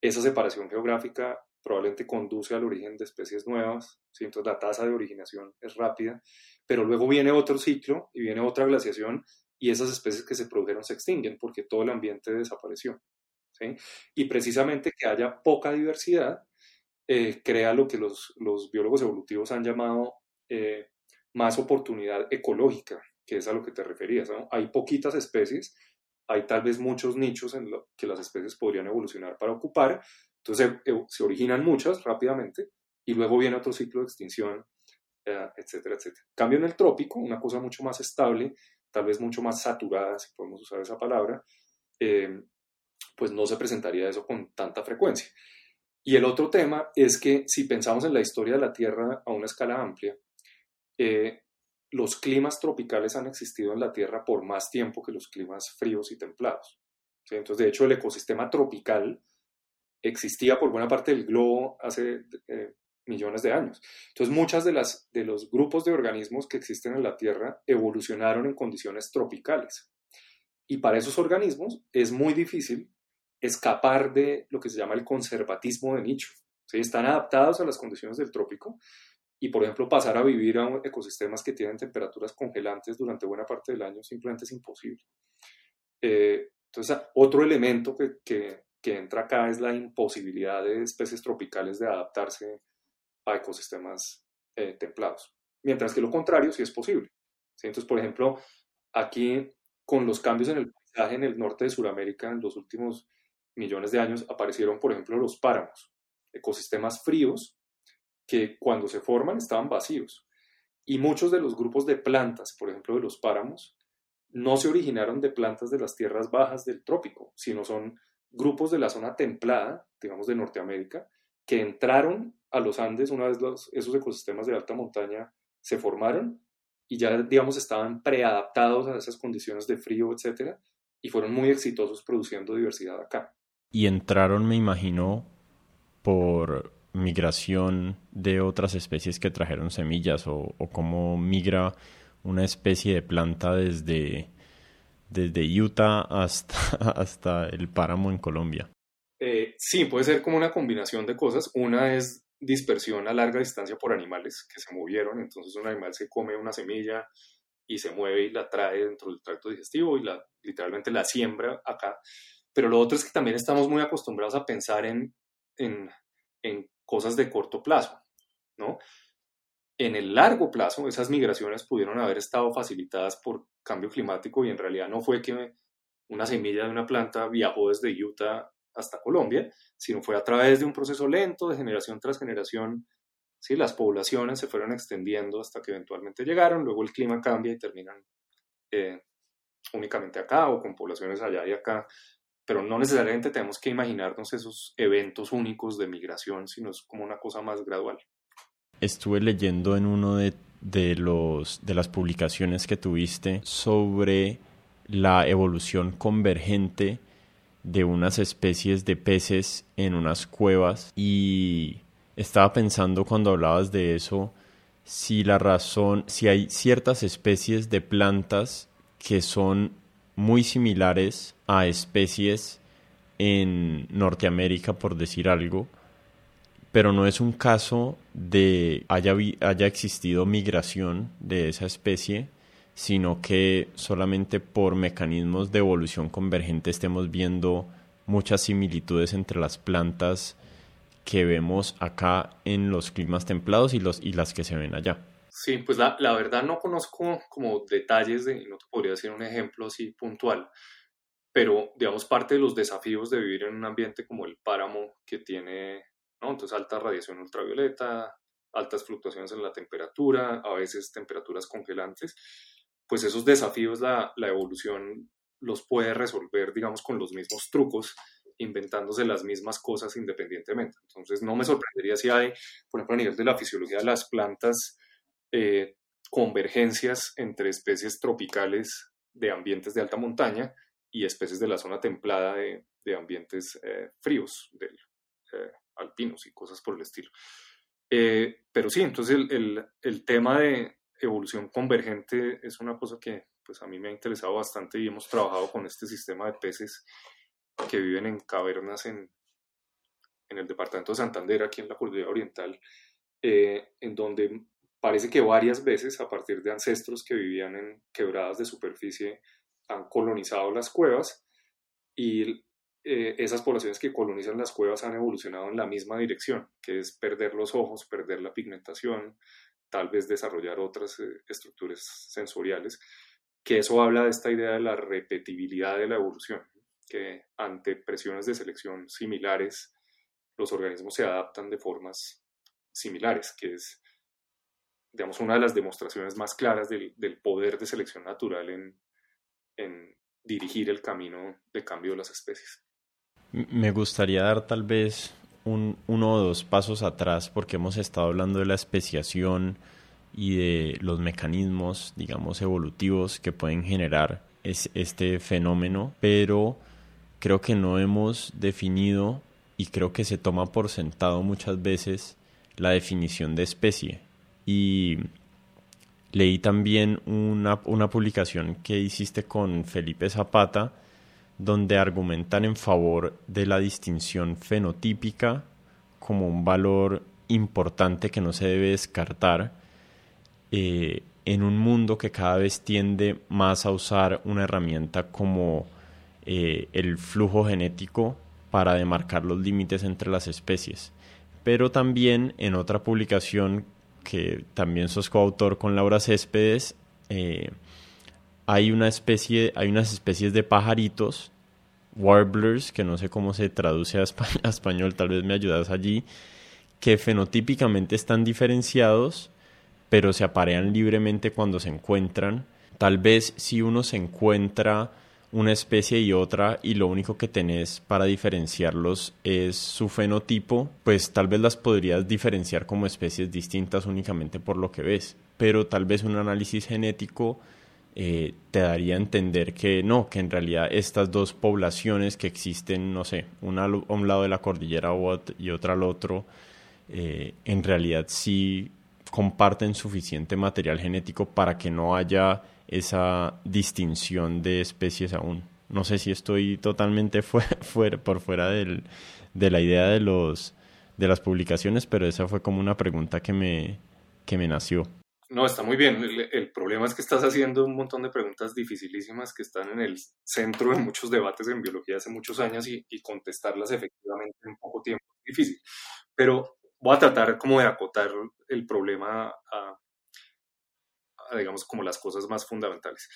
Esa separación geográfica probablemente conduce al origen de especies nuevas, entonces la tasa de originación es rápida, pero luego viene otro ciclo y viene otra glaciación y esas especies que se produjeron se extinguen porque todo el ambiente desapareció. Y precisamente que haya poca diversidad eh, crea lo que los, biólogos evolutivos han llamado eh, más oportunidad ecológica, que es a lo que te referías. Hay poquitas especies, hay tal vez muchos nichos en los que las especies podrían evolucionar para ocupar, entonces se, originan muchas rápidamente y luego viene otro ciclo de extinción, eh, etcétera, etcétera. Cambio en el trópico, una cosa mucho más estable, tal vez mucho más saturada, si podemos usar esa palabra, eh, pues no se presentaría eso con tanta frecuencia. Y el otro tema es que si pensamos en la historia de la Tierra a una escala amplia, eh, los climas tropicales han existido en la Tierra por más tiempo que los climas fríos y templados. Entonces, de hecho, el ecosistema tropical existía por buena parte del globo hace eh, millones de años. Entonces, muchas de, las, de los grupos de organismos que existen en la Tierra evolucionaron en condiciones tropicales. Y para esos organismos es muy difícil escapar de lo que se llama el conservatismo de nicho. Están adaptados a las condiciones del trópico, y, por ejemplo, pasar a vivir a ecosistemas que tienen temperaturas congelantes durante buena parte del año simplemente es imposible. Eh, entonces, otro elemento que, que, que, entra acá es la imposibilidad de especies tropicales de adaptarse a ecosistemas eh, templados, mientras que lo contrario sí es posible. Entonces, por ejemplo, aquí con los cambios en el paisaje en el norte de Sudamérica en los últimos millones de años aparecieron, por ejemplo, los páramos, ecosistemas fríos que cuando se forman estaban vacíos. Y muchos de los grupos de plantas, por ejemplo de los páramos, no se originaron de plantas de las tierras bajas del trópico, sino son grupos de la zona templada, digamos de Norteamérica, que entraron a los Andes una vez esos ecosistemas de alta montaña se formaron y ya, digamos, estaban preadaptados a esas condiciones de frío, etcétera, y fueron muy exitosos produciendo diversidad acá. Y entraron, me imagino, por migración de otras especies que trajeron semillas o, cómo migra una especie de planta desde, desde Utah hasta, hasta el páramo en Colombia. Eh, sí, puede ser como una combinación de cosas. Una es dispersión a larga distancia por animales que se movieron. Entonces un animal se come una semilla y se mueve y la trae dentro del tracto digestivo y literalmente la siembra acá. Pero lo otro es que también estamos muy acostumbrados a pensar en, en, en cosas de corto plazo, ¿no? En el largo plazo, esas migraciones pudieron haber estado facilitadas por cambio climático y en realidad no fue que una semilla de una planta viajó desde Utah hasta Colombia, sino fue a través de un proceso lento de generación tras generación. ¿sí? Las poblaciones se fueron extendiendo hasta que eventualmente llegaron, luego el clima cambia y terminan eh, únicamente acá o con poblaciones allá y acá, pero no necesariamente tenemos que imaginarnos esos eventos únicos de migración, sino es como una cosa más gradual. Estuve leyendo en uno de, de, los, de las publicaciones que tuviste sobre la evolución convergente de unas especies de peces en unas cuevas y estaba pensando cuando hablabas de eso si la razón, si hay ciertas especies de plantas que son muy similares a especies en Norteamérica, por decir algo, pero no es un caso de haya, haya existido migración de esa especie, sino que solamente por mecanismos de evolución convergente estemos viendo muchas similitudes entre las plantas que vemos acá en los climas templados y, los, y las que se ven allá. Sí, pues la, verdad no conozco como detalles de, no te podría decir un ejemplo así puntual, pero digamos parte de los desafíos de vivir en un ambiente como el páramo que tiene entonces alta radiación ultravioleta, altas fluctuaciones en la temperatura, a veces temperaturas congelantes, pues esos desafíos la, la evolución los puede resolver, digamos, con los mismos trucos, inventándose las mismas cosas independientemente. Entonces, no me sorprendería si hay, por ejemplo, a nivel de la fisiología de las plantas, eh, convergencias entre especies tropicales de ambientes de alta montaña y especies de la zona templada de, de ambientes eh, fríos del, eh, alpinos y cosas por el estilo. Eh, pero sí, entonces el, el, tema de evolución convergente es una cosa que pues a mí me ha interesado bastante y hemos trabajado con este sistema de peces que viven en cavernas en, en el departamento de Santander, aquí en la Cordillera Oriental, eh, en donde parece que varias veces, a partir de ancestros que vivían en quebradas de superficie, han colonizado las cuevas y eh, esas poblaciones que colonizan las cuevas han evolucionado en la misma dirección, que es perder los ojos, perder la pigmentación, tal vez desarrollar otras eh, estructuras sensoriales, que eso habla de esta idea de la repetibilidad de la evolución, que ante presiones de selección similares, los organismos se adaptan de formas similares, que es, digamos, una de las demostraciones más claras del, poder de selección natural en, dirigir el camino de cambio de las especies. Me gustaría dar tal vez un, uno o dos pasos atrás porque hemos estado hablando de la especiación y de los mecanismos, digamos, evolutivos que pueden generar es, este fenómeno, pero creo que no hemos definido y creo que se toma por sentado muchas veces la definición de especie. Y leí también una, una publicación que hiciste con Felipe Zapata, donde argumentan en favor de la distinción fenotípica como un valor importante que no se debe descartar eh, en un mundo que cada vez tiende más a usar una herramienta como eh, el flujo genético para demarcar los límites entre las especies. Pero también en otra publicación que también sos coautor con Laura Céspedes, eh, hay una especie, hay unas especies de pajaritos, warblers, que no sé cómo se traduce a, español, tal vez me ayudas allí, que fenotípicamente están diferenciados, pero se aparean libremente cuando se encuentran. Tal vez si uno se encuentra una especie y otra y lo único que tenés para diferenciarlos es su fenotipo, pues tal vez las podrías diferenciar como especies distintas únicamente por lo que ves, pero tal vez un análisis genético eh, te daría a entender que no, que en realidad estas dos poblaciones que existen, no sé, una a un lado de la cordillera y otra al otro, eh, en realidad sí comparten suficiente material genético para que no haya esa distinción de especies aún. No sé si estoy totalmente por fuera del, de la idea de, los, de las publicaciones, pero esa fue como una pregunta que me, que me nació. No, está muy bien. El, problema es que estás haciendo un montón de preguntas dificilísimas que están en el centro de muchos debates en biología hace muchos años y, y contestarlas efectivamente en poco tiempo es difícil. Pero voy a tratar como de acotar el problema a, digamos, como las cosas más fundamentales.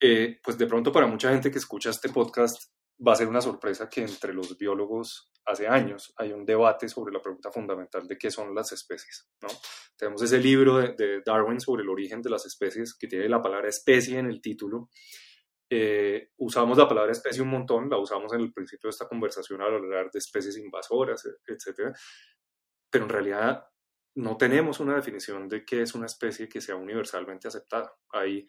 Eh, pues de pronto para mucha gente que escucha este podcast va a ser una sorpresa que entre los biólogos hace años hay un debate sobre la pregunta fundamental de qué son las especies. ¿no? Tenemos ese libro de, Darwin sobre el origen de las especies que tiene la palabra especie en el título. Eh, usamos la palabra especie un montón, la usamos en el principio de esta conversación al hablar de especies invasoras, etc. Pero en realidad no tenemos una definición de qué es una especie que sea universalmente aceptada. Hay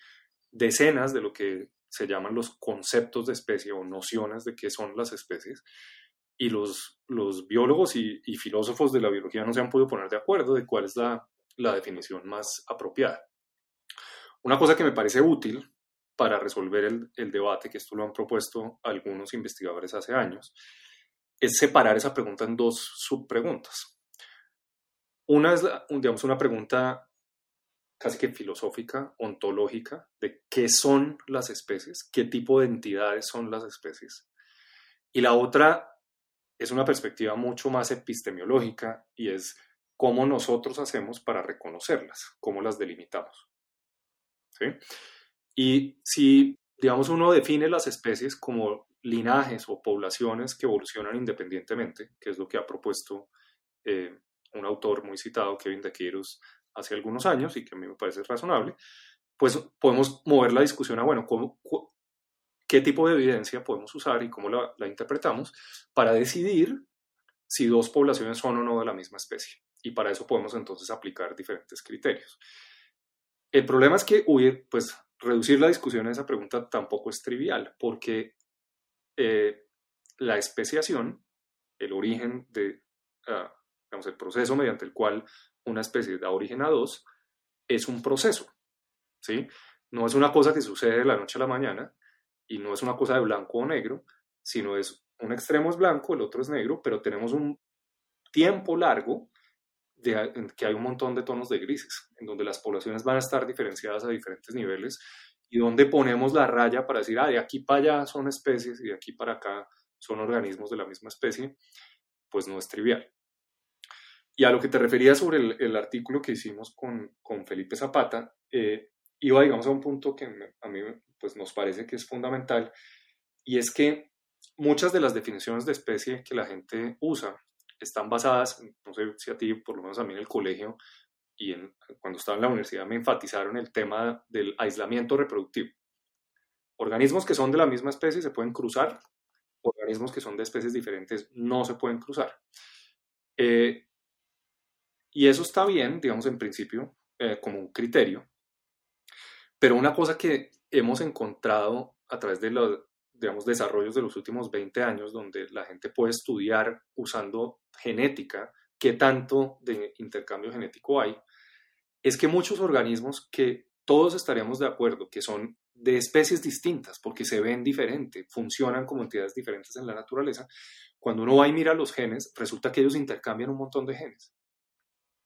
decenas de lo que se llaman los conceptos de especie o nociones de qué son las especies y los, biólogos y, filósofos de la biología no se han podido poner de acuerdo de cuál es la, definición más apropiada. Una cosa que me parece útil para resolver el, debate, que esto lo han propuesto algunos investigadores hace años, es separar esa pregunta en dos subpreguntas. Una es, digamos, una pregunta casi que filosófica, ontológica, de qué son las especies, qué tipo de entidades son las especies. Y la otra es una perspectiva mucho más epistemológica y es cómo nosotros hacemos para reconocerlas, cómo las delimitamos. Y si, digamos, uno define las especies como linajes o poblaciones que evolucionan independientemente, que es lo que ha propuesto eh, un autor muy citado, Kevin de Quiros, hace algunos años y que a mí me parece razonable, pues podemos mover la discusión a, bueno, ¿cómo, qué tipo de evidencia podemos usar y cómo la, la interpretamos para decidir si dos poblaciones son o no de la misma especie. Y para eso podemos entonces aplicar diferentes criterios. El problema es que huir, pues reducir la discusión a esa pregunta tampoco es trivial, porque eh, la especiación, el origen de, el proceso mediante el cual una especie da origen a dos, es un proceso, ¿sí? No es una cosa que sucede de la noche a la mañana y no es una cosa de blanco o negro, sino es un extremo es blanco, el otro es negro, pero tenemos un tiempo largo en que hay un montón de tonos de grises, en donde las poblaciones van a estar diferenciadas a diferentes niveles y donde ponemos la raya para decir, ah, de aquí para allá son especies y de aquí para acá son organismos de la misma especie, pues no es trivial. Y a lo que te refería sobre el, artículo que hicimos con, con Felipe Zapata, eh, iba, digamos, a un punto que a mí pues, nos parece que es fundamental, y es que muchas de las definiciones de especie que la gente usa están basadas, no sé si a ti, por lo menos a mí en el colegio y en, cuando estaba en la universidad me enfatizaron el tema del aislamiento reproductivo. Organismos que son de la misma especie se pueden cruzar, organismos que son de especies diferentes no se pueden cruzar. Eh, y eso está bien, digamos, en principio, eh, como un criterio. Pero una cosa que hemos encontrado a través de los, digamos, desarrollos de los últimos 20 años, donde la gente puede estudiar usando genética qué tanto de intercambio genético hay, es que muchos organismos que todos estaríamos de acuerdo que son de especies distintas, porque se ven diferente, funcionan como entidades diferentes en la naturaleza, cuando uno va y mira los genes, resulta que ellos intercambian un montón de genes.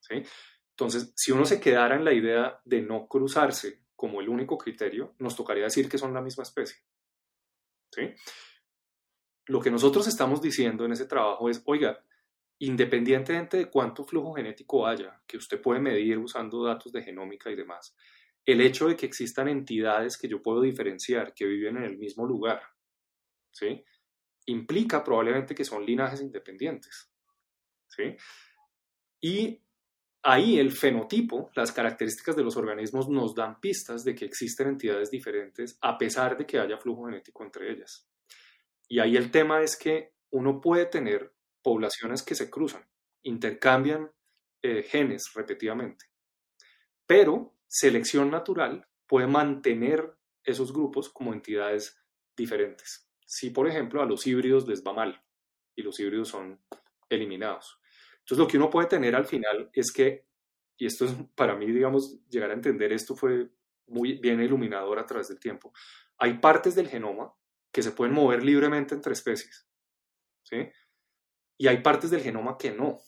Entonces, si uno se quedara en la idea de no cruzarse como el único criterio, nos tocaría decir que son la misma especie. ¿sí? Lo que nosotros estamos diciendo en ese trabajo es, oiga, independientemente de cuánto flujo genético haya, que usted puede medir usando datos de genómica y demás, el hecho de que existan entidades que yo puedo diferenciar, que viven en el mismo lugar, ¿sí? implica probablemente que son linajes independientes. ¿sí? Y ahí el fenotipo, las características de los organismos nos dan pistas de que existen entidades diferentes a pesar de que haya flujo genético entre ellas. Y ahí el tema es que uno puede tener poblaciones que se cruzan, intercambian eh, genes repetidamente, pero selección natural puede mantener esos grupos como entidades diferentes. Si, por ejemplo, a los híbridos les va mal y los híbridos son eliminados. Entonces, lo que uno puede tener al final es que, y esto es para mí, digamos, llegar a entender esto fue muy bien iluminador a través del tiempo. Hay partes del genoma que se pueden mover libremente entre especies, ¿sí? Y hay partes del genoma que no.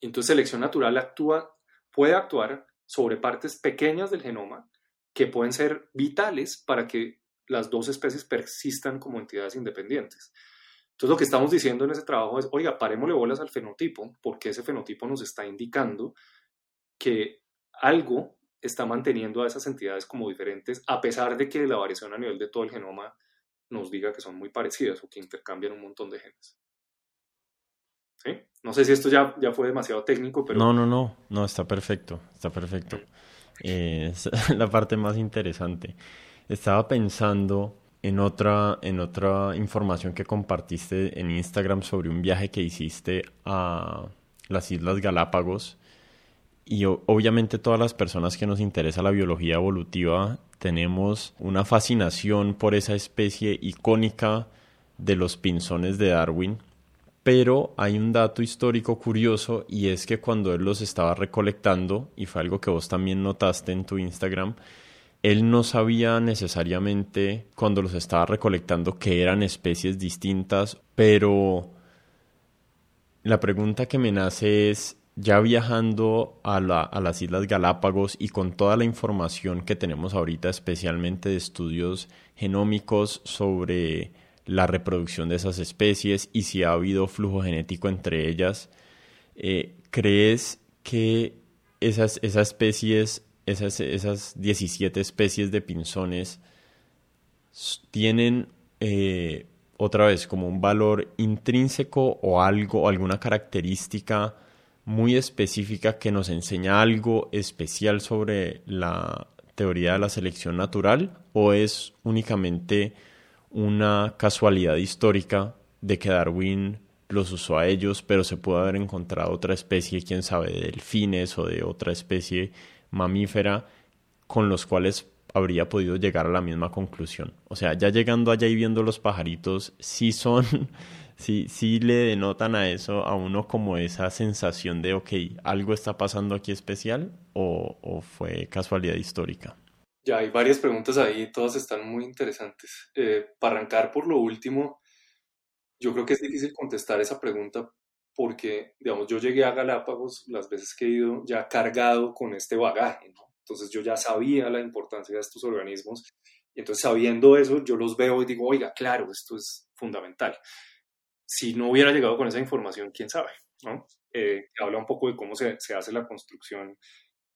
Entonces, selección natural actúa, puede actuar sobre partes pequeñas del genoma que pueden ser vitales para que las dos especies persistan como entidades independientes. Entonces lo que estamos diciendo en ese trabajo es, oiga, parémosle bolas al fenotipo, porque ese fenotipo nos está indicando que algo está manteniendo a esas entidades como diferentes, a pesar de que la variación a nivel de todo el genoma nos diga que son muy parecidas o que intercambian un montón de genes. ¿Sí? No sé si esto ya, ya fue demasiado técnico, pero... No, no, no, no, está perfecto, está perfecto. Eh, es la parte más interesante. Estaba pensando en otra, en otra información que compartiste en Instagram sobre un viaje que hiciste a las Islas Galápagos. Y obviamente todas las personas que nos interesa la biología evolutiva tenemos una fascinación por esa especie icónica de los pinzones de Darwin. Pero hay un dato histórico curioso y es que cuando él los estaba recolectando, y fue algo que vos también notaste en tu Instagram, él no sabía necesariamente cuando los estaba recolectando que eran especies distintas, pero la pregunta que me nace es, ya viajando a, las Islas Galápagos y con toda la información que tenemos ahorita, especialmente de estudios genómicos sobre la reproducción de esas especies y si ha habido flujo genético entre ellas, eh, ¿crees que esas, esas especies esas, esas 17 especies de pinzones tienen eh, otra vez como un valor intrínseco o algo, alguna característica muy específica que nos enseña algo especial sobre la teoría de la selección natural o es únicamente una casualidad histórica de que Darwin los usó a ellos, pero se pudo haber encontrado otra especie, quién sabe, de delfines o de otra especie mamífera con los cuales habría podido llegar a la misma conclusión. O sea, ya llegando allá y viendo los pajaritos, sí son, sí, sí le denotan a eso a uno como esa sensación de, ok, algo está pasando aquí especial o, fue casualidad histórica. Ya hay varias preguntas ahí, todas están muy interesantes. Eh, para arrancar por lo último, yo creo que es difícil contestar esa pregunta porque, digamos, yo llegué a Galápagos las veces que he ido ya cargado con este bagaje, ¿no? Entonces yo ya sabía la importancia de estos organismos y entonces sabiendo eso yo los veo y digo, oiga, claro, esto es fundamental. Si no hubiera llegado con esa información, quién sabe, ¿no? Eh, habla un poco de cómo se, se, hace la construcción,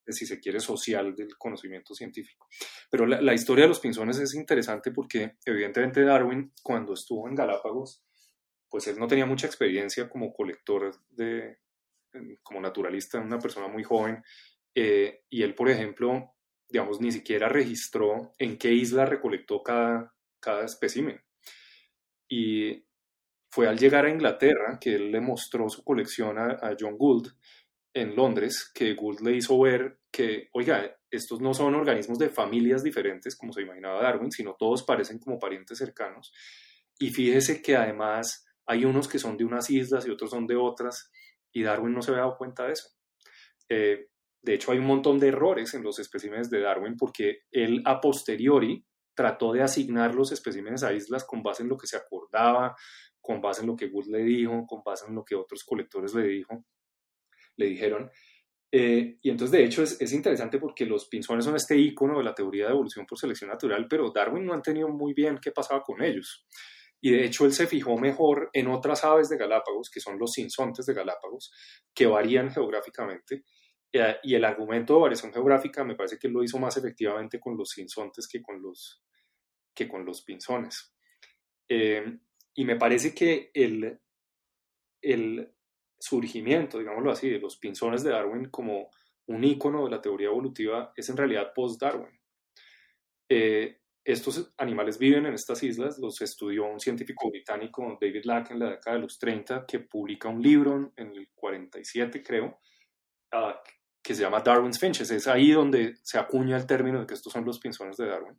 si se quiere, social del conocimiento científico. Pero la, la historia de los pinzones es interesante porque evidentemente Darwin, cuando estuvo en Galápagos, pues él no tenía mucha experiencia como colector de, como naturalista, una persona muy joven, eh, y él, por ejemplo, digamos, ni siquiera registró en qué isla recolectó cada, cada espécimen. Y fue al llegar a Inglaterra que él le mostró su colección a, a, John Gould en Londres, que Gould le hizo ver que, oiga, estos no son organismos de familias diferentes, como se imaginaba Darwin, sino todos parecen como parientes cercanos. Y fíjese que además hay unos que son de unas islas y otros son de otras, y Darwin no se había dado cuenta de eso. Eh, de hecho, hay un montón de errores en los especímenes de Darwin porque él a posteriori trató de asignar los especímenes a islas con base en lo que se acordaba, con base en lo que Wood le dijo, con base en lo que otros colectores le, dijo, le dijeron. Eh, y entonces, de hecho, es, es, interesante porque los pinzones son este icono de la teoría de evolución por selección natural, pero Darwin no ha entendido muy bien qué pasaba con ellos. Y de hecho él se fijó mejor en otras aves de Galápagos, que son los sinsontes de Galápagos, que varían geográficamente. Eh, y el argumento de variación geográfica me parece que lo hizo más efectivamente con los sinsontes que con los, que con los pinzones. Eh, y me parece que el, el surgimiento, digámoslo así, de los pinzones de Darwin como un icono de la teoría evolutiva es en realidad post-Darwin. Eh, estos animales viven en estas islas, los estudió un científico británico, David Lack, en la década de los 30, que publica un libro en el 47, creo, ah, que se llama Darwin's Finches. Es ahí donde se acuña el término de que estos son los pinzones de Darwin.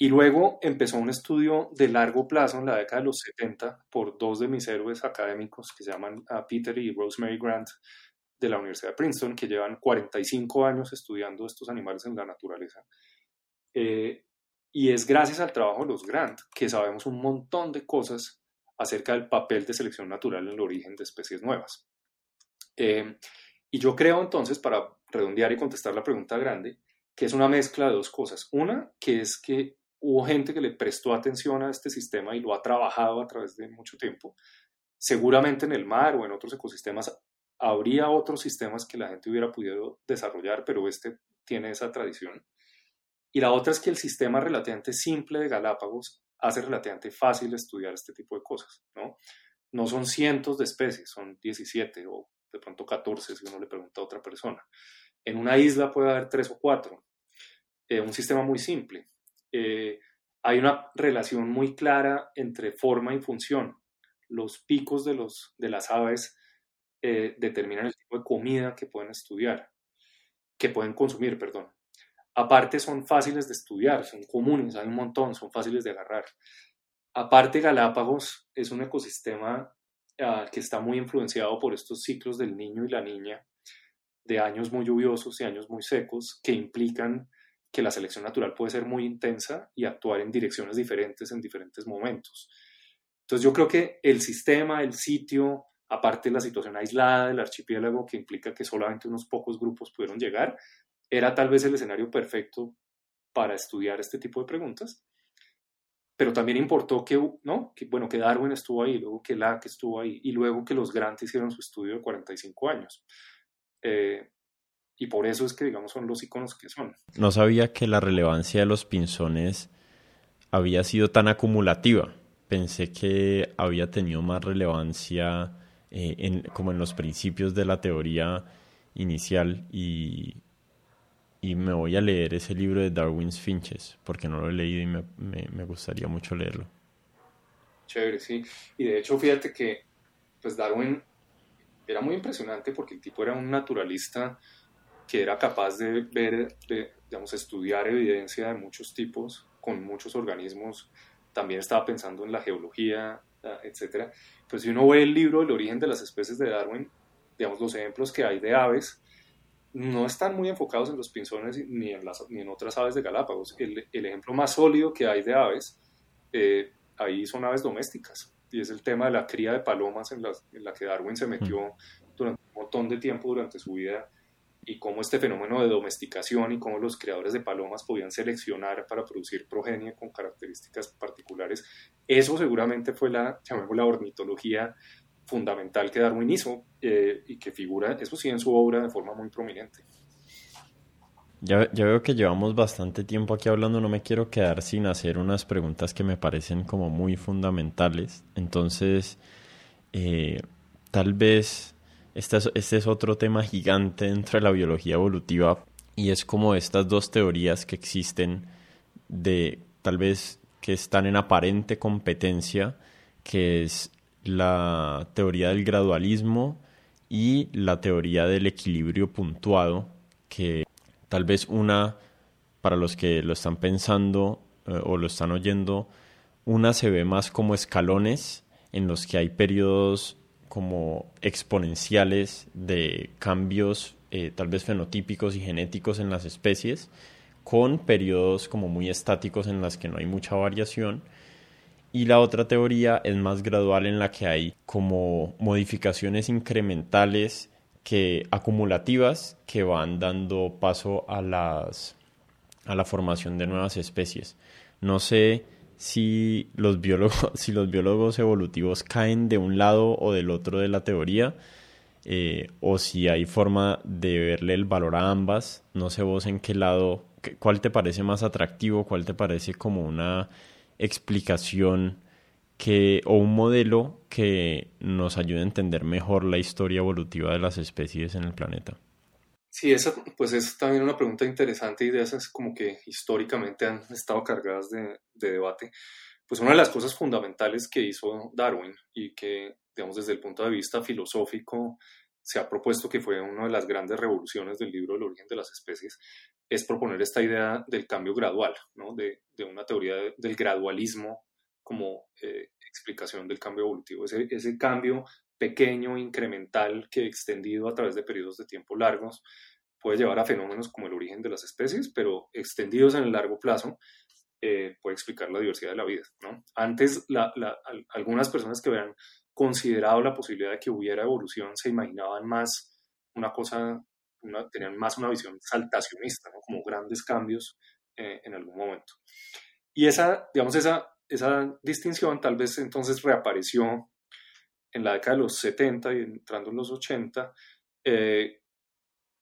Y luego empezó un estudio de largo plazo en la década de los 70 por dos de mis héroes académicos que se llaman ah, Peter y Rosemary Grant de la Universidad de Princeton, que llevan 45 años estudiando estos animales en la naturaleza. Eh, y es gracias al trabajo de los Grant que sabemos un montón de cosas acerca del papel de selección natural en el origen de especies nuevas. Eh, y yo creo entonces, para redondear y contestar la pregunta grande, que es una mezcla de dos cosas. Una, que es que hubo gente que le prestó atención a este sistema y lo ha trabajado a través de mucho tiempo. Seguramente en el mar o en otros ecosistemas habría otros sistemas que la gente hubiera podido desarrollar, pero este tiene esa tradición. Y la otra es que el sistema relativamente simple de Galápagos hace relativamente fácil estudiar este tipo de cosas, ¿no? No son cientos de especies, son 17 o de pronto 14 si uno le pregunta a otra persona. En una isla puede haber tres o cuatro. Eh, un sistema muy simple. Eh, hay una relación muy clara entre forma y función. Los picos de, los, de las aves eh, determinan el tipo de comida que pueden estudiar, que pueden consumir, perdón. Aparte son fáciles de estudiar, son comunes, hay un montón, son fáciles de agarrar. Aparte Galápagos es un ecosistema ah, que está muy influenciado por estos ciclos del niño y la niña, de años muy lluviosos y años muy secos, que implican que la selección natural puede ser muy intensa y actuar en direcciones diferentes en diferentes momentos. Entonces yo creo que el sistema, el sitio, aparte de la situación aislada del archipiélago que implica que solamente unos pocos grupos pudieron llegar, era tal vez el escenario perfecto para estudiar este tipo de preguntas. Pero también importó que, ¿no? que, bueno, que Darwin estuvo ahí, luego que Lack estuvo ahí, y luego que los Grant hicieron su estudio de 45 años. Eh, y por eso es que, digamos, son los iconos que son. No sabía que la relevancia de los pinzones había sido tan acumulativa. Pensé que había tenido más relevancia eh, como en los principios de la teoría inicial y, y, me voy a leer ese libro de Darwin's Finches porque no lo he leído y me, me, me, gustaría mucho leerlo. Chévere, sí. Y de hecho, fíjate que pues Darwin era muy impresionante porque el tipo era un naturalista que era capaz de ver, de, digamos, estudiar evidencia de muchos tipos con muchos organismos. También estaba pensando en la geología, etcétera. Pues si uno ve el libro El origen de las especies de Darwin, digamos, los ejemplos que hay de aves no están muy enfocados en los pinzones ni en, las, ni en otras aves de Galápagos. El, el, ejemplo más sólido que hay de aves, eh, ahí son aves domésticas. Y es el tema de la cría de palomas en, en la que Darwin se metió durante un montón de tiempo durante su vida y cómo este fenómeno de domesticación y cómo los creadores de palomas podían seleccionar para producir progenie con características particulares. Eso seguramente fue la, la ornitología fundamental que Darwin hizo eh, y que figura, eso sí, en su obra de forma muy prominente. Ya, ya, veo que llevamos bastante tiempo aquí hablando, no me quiero quedar sin hacer unas preguntas que me parecen como muy fundamentales. Entonces, eh, tal vez este es, este es otro tema gigante dentro de la biología evolutiva y es como estas dos teorías que existen de tal vez que están en aparente competencia, que es la teoría del gradualismo y la teoría del equilibrio puntuado, que tal vez una, para los que lo están pensando eh, o lo están oyendo, una se ve más como escalones en los que hay periodos como exponenciales de cambios eh, tal vez fenotípicos y genéticos en las especies, con periodos como muy estáticos en las que no hay mucha variación. Y la otra teoría es más gradual en la que hay como modificaciones incrementales que acumulativas que van dando paso a las a la formación de nuevas especies. No sé si los biólogos, si los biólogos evolutivos caen de un lado o del otro de la teoría, eh, o si hay forma de verle el valor a ambas. No sé vos en qué lado, cuál te parece más atractivo, cuál te parece como una explicación que, o un modelo que nos ayude a entender mejor la historia evolutiva de las especies en el planeta. Sí, esa pues es también una pregunta interesante y de esas como que históricamente han estado cargadas de, de debate. Pues una de las cosas fundamentales que hizo Darwin y que, digamos, desde el punto de vista filosófico se ha propuesto que fue una de las grandes revoluciones del libro El origen de las especies, es proponer esta idea del cambio gradual, ¿no? de, de, una teoría del gradualismo como eh, explicación del cambio evolutivo. Ese, ese cambio pequeño, incremental, que extendido a través de periodos de tiempo largos puede llevar a fenómenos como el origen de las especies, pero extendidos en el largo plazo eh, puede explicar la diversidad de la vida. Antes, algunas personas que habían considerado la posibilidad de que hubiera evolución se imaginaban más una cosa, una, tenían más una visión saltacionista, ¿no? como grandes cambios eh, en algún momento. Y esa, digamos, esa, esa distinción tal vez entonces reapareció en la década de los 70 y entrando en los 80, eh,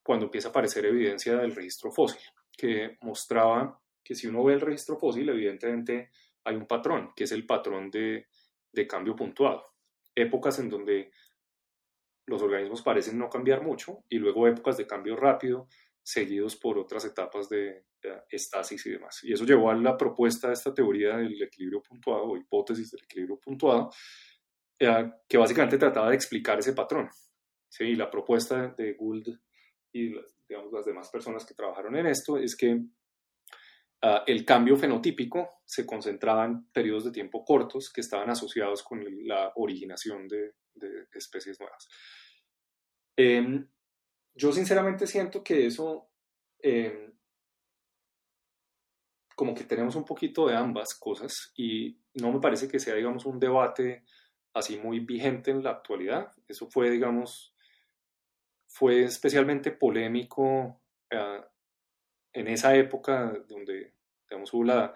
cuando empieza a aparecer evidencia del registro fósil, que mostraba que si uno ve el registro fósil, evidentemente hay un patrón, que es el patrón de, de cambio puntuado. Épocas en donde los organismos parecen no cambiar mucho y luego épocas de cambio rápido seguidos por otras etapas de, estasis y demás. Y eso llevó a la propuesta de esta teoría del equilibrio puntuado o hipótesis del equilibrio puntuado, eh, que básicamente trataba de explicar ese patrón. ¿sí? Y la propuesta de Gould y digamos, las demás personas que trabajaron en esto es que uh, el cambio fenotípico se concentraba en periodos de tiempo cortos que estaban asociados con la originación de, de especies nuevas. Eh, yo sinceramente siento que eso, eh, como que tenemos un poquito de ambas cosas y no me parece que sea, digamos, un debate así muy vigente en la actualidad. Eso fue, digamos, fue especialmente polémico uh, en esa época donde, digamos, hubo la,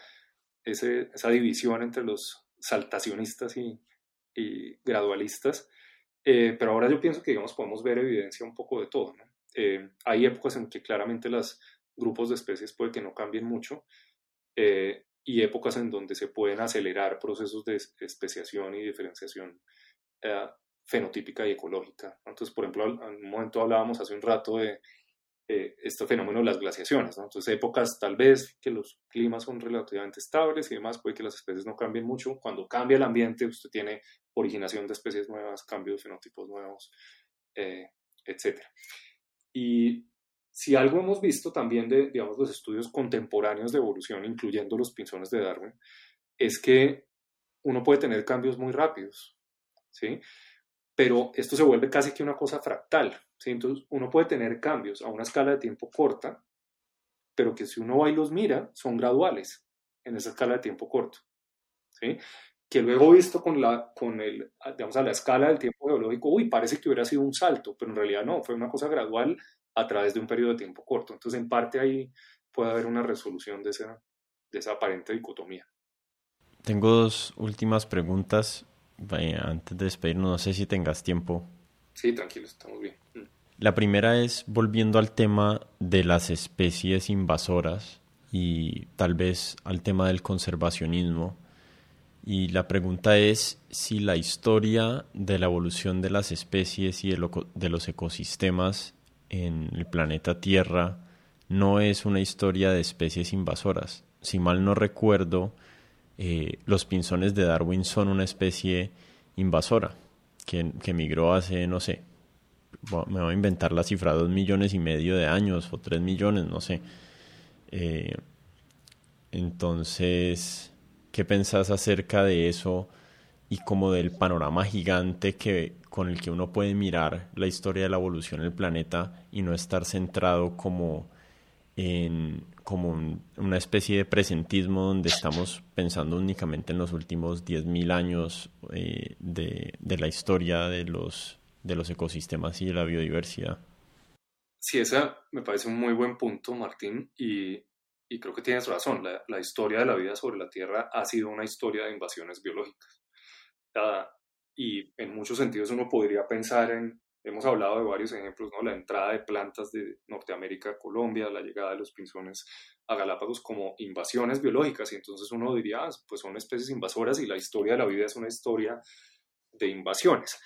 esa división entre los saltacionistas y, y gradualistas. Eh, pero ahora yo pienso que, digamos, podemos ver evidencia un poco de todo. ¿no? Eh, hay épocas en que claramente los grupos de especies puede que no cambien mucho. Eh, y épocas en donde se pueden acelerar procesos de especiación y diferenciación eh, fenotípica y ecológica. Entonces, por ejemplo, en un momento hablábamos hace un rato de eh, este fenómeno de las glaciaciones. ¿no? Entonces, épocas tal vez que los climas son relativamente estables y demás, puede que las especies no cambien mucho. Cuando cambia el ambiente, usted tiene originación de especies nuevas, cambio de fenotipos nuevos, eh, etc. Y si algo hemos visto también de, digamos, los estudios contemporáneos de evolución, incluyendo los pinzones de Darwin, es que uno puede tener cambios muy rápidos, ¿sí? Pero esto se vuelve casi que una cosa fractal, ¿sí? Entonces, uno puede tener cambios a una escala de tiempo corta, pero que si uno va y los mira, son graduales en esa escala de tiempo corto, ¿sí? Que luego visto con la, con el, digamos, a la escala del tiempo geológico, uy, parece que hubiera sido un salto, pero en realidad no, fue una cosa gradual a través de un periodo de tiempo corto. Entonces, en parte ahí puede haber una resolución de esa, de esa aparente dicotomía. Tengo dos últimas preguntas. Vaya, antes de despedirnos, no sé si tengas tiempo. Sí, tranquilo, estamos bien. La primera es volviendo al tema de las especies invasoras y tal vez al tema del conservacionismo. Y la pregunta es si la historia de la evolución de las especies y de los ecosistemas en el planeta Tierra no es una historia de especies invasoras. Si mal no recuerdo, eh, los pinzones de Darwin son una especie invasora que, que migró hace, no sé, me voy a inventar la cifra, dos millones y medio de años o tres millones, no sé. Eh, entonces, ¿qué pensás acerca de eso y como del panorama gigante que con el que uno puede mirar la historia de la evolución del planeta y no estar centrado como en como un, una especie de presentismo donde estamos pensando únicamente en los últimos 10.000 años eh, de, la historia de los, de los ecosistemas y de la biodiversidad. Sí, ese me parece un muy buen punto, Martín, y, y creo que tienes razón. La, historia de la vida sobre la Tierra ha sido una historia de invasiones biológicas. Y en muchos sentidos uno podría pensar en, Hemos hablado de varios ejemplos, ¿no? La entrada de plantas de Norteamérica a Colombia, la llegada de los pinzones a Galápagos como invasiones biológicas. Y entonces uno diría, ah, pues son especies invasoras y la historia de la vida es una historia de invasiones.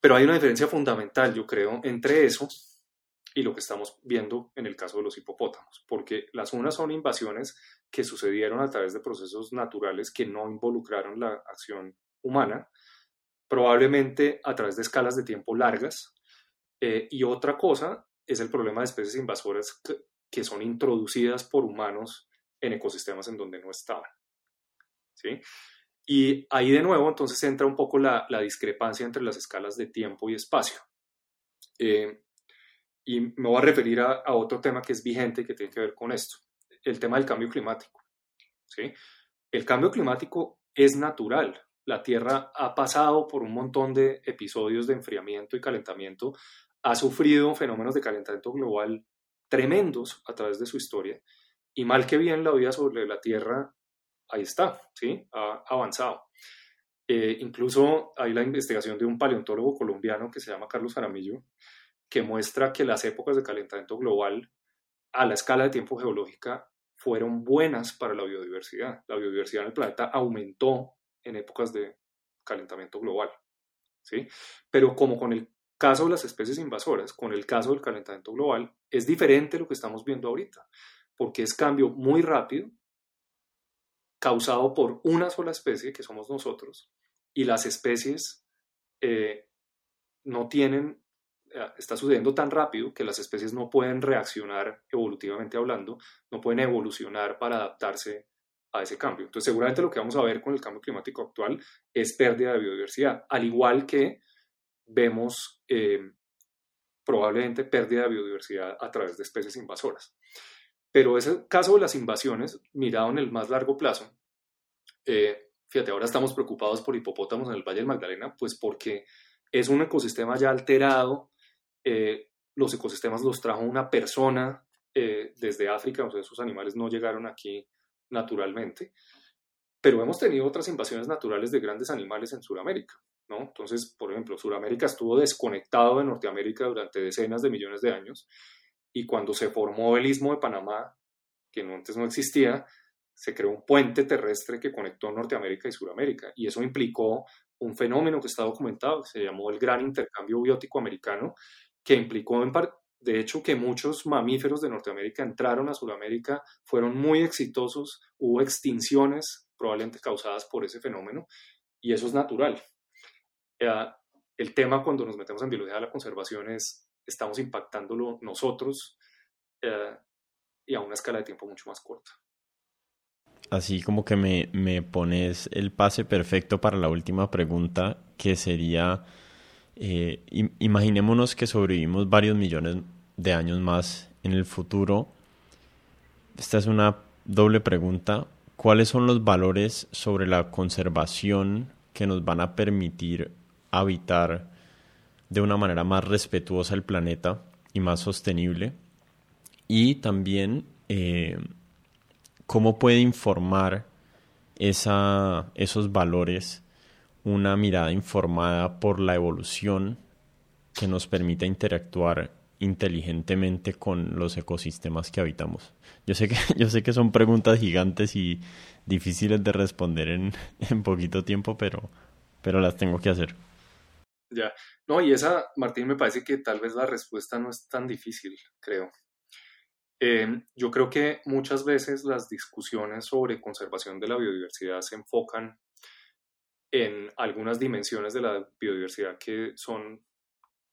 Pero hay una diferencia fundamental, yo creo, entre eso y lo que estamos viendo en el caso de los hipopótamos, porque las unas son invasiones que sucedieron a través de procesos naturales que no involucraron la acción humana, probablemente a través de escalas de tiempo largas, eh, y otra cosa es el problema de especies invasoras que, son introducidas por humanos en ecosistemas en donde no estaban. ¿sí? Y ahí de nuevo entonces entra un poco la, discrepancia entre las escalas de tiempo y espacio. Eh, y me voy a referir a, otro tema que es vigente y que tiene que ver con esto, el tema del cambio climático. ¿sí? El cambio climático es natural, la Tierra ha pasado por un montón de episodios de enfriamiento y calentamiento, ha sufrido fenómenos de calentamiento global tremendos a través de su historia, y mal que bien la vida sobre la Tierra, ahí está, ¿sí? ha avanzado. Eh, incluso hay la investigación de un paleontólogo colombiano que se llama Carlos Aramillo, que muestra que las épocas de calentamiento global a la escala de tiempo geológica fueron buenas para la biodiversidad. La biodiversidad en el planeta aumentó en épocas de calentamiento global. ¿sí? Pero como con el caso de las especies invasoras, con el caso del calentamiento global, es diferente lo que estamos viendo ahorita, porque es cambio muy rápido, causado por una sola especie, que somos nosotros, y las especies eh, no tienen, eh, está sucediendo tan rápido que las especies no pueden reaccionar evolutivamente hablando, no pueden evolucionar para adaptarse a ese cambio. Entonces, seguramente lo que vamos a ver con el cambio climático actual es pérdida de biodiversidad, al igual que vemos eh, probablemente pérdida de biodiversidad a través de especies invasoras. Pero ese caso de las invasiones, mirado en el más largo plazo, eh, fíjate, ahora estamos preocupados por hipopótamos en el Valle del Magdalena, pues porque es un ecosistema ya alterado, eh, los ecosistemas los trajo una persona desde África, o sea, esos animales no llegaron aquí naturalmente, pero hemos tenido otras invasiones naturales de grandes animales en Sudamérica. ¿no? Entonces, por ejemplo, Sudamérica estuvo desconectado de Norteamérica durante decenas de millones de años y cuando se formó el istmo de Panamá, que antes no existía, se creó un puente terrestre que conectó Norteamérica y Sudamérica y eso implicó un fenómeno que está documentado, que se llamó el Gran Intercambio Biótico Americano, que implicó en, de hecho, que muchos mamíferos de Norteamérica entraron a Sudamérica, fueron muy exitosos, hubo extinciones probablemente causadas por ese fenómeno, y eso es natural. Eh, el tema cuando nos metemos en biología de la conservación es, estamos impactándolo nosotros eh, y a una escala de tiempo mucho más corta. Así como que me, me pones el pase perfecto para la última pregunta, que sería eh, imaginémonos que sobrevivimos varios millones de años más en el futuro. Esta es una doble pregunta. ¿Cuáles son los valores sobre la conservación que nos van a permitir habitar de una manera más respetuosa el planeta y más sostenible? Y también, eh, ¿cómo puede informar esa, esos valores una mirada informada por la evolución que nos permita interactuar inteligentemente con los ecosistemas que habitamos. Yo sé que, yo sé que son preguntas gigantes y difíciles de responder en, en poquito tiempo, pero, pero las tengo que hacer. Ya, no, y esa, Martín, me parece que tal vez la respuesta no es tan difícil, creo. Eh, yo creo que muchas veces las discusiones sobre conservación de la biodiversidad se enfocan en algunas dimensiones de la biodiversidad que son,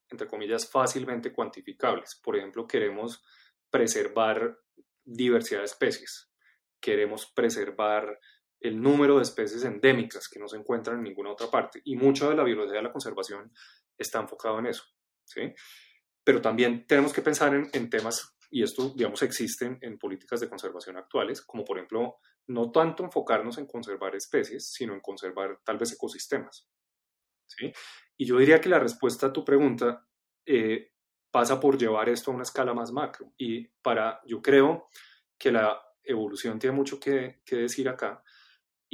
entre comillas, fácilmente cuantificables. Por ejemplo, queremos preservar diversidad de especies, queremos preservar el número de especies endémicas que no se encuentran en ninguna otra parte. Y mucho de la biología de la conservación está enfocado en eso. ¿sí? Pero también tenemos que pensar en, temas y esto, digamos, existen en políticas de conservación actuales, como por ejemplo, no tanto enfocarnos en conservar especies, sino en conservar tal vez ecosistemas. ¿sí? Y yo diría que la respuesta a tu pregunta eh, pasa por llevar esto a una escala más macro. Y para, yo creo que la evolución tiene mucho que decir acá,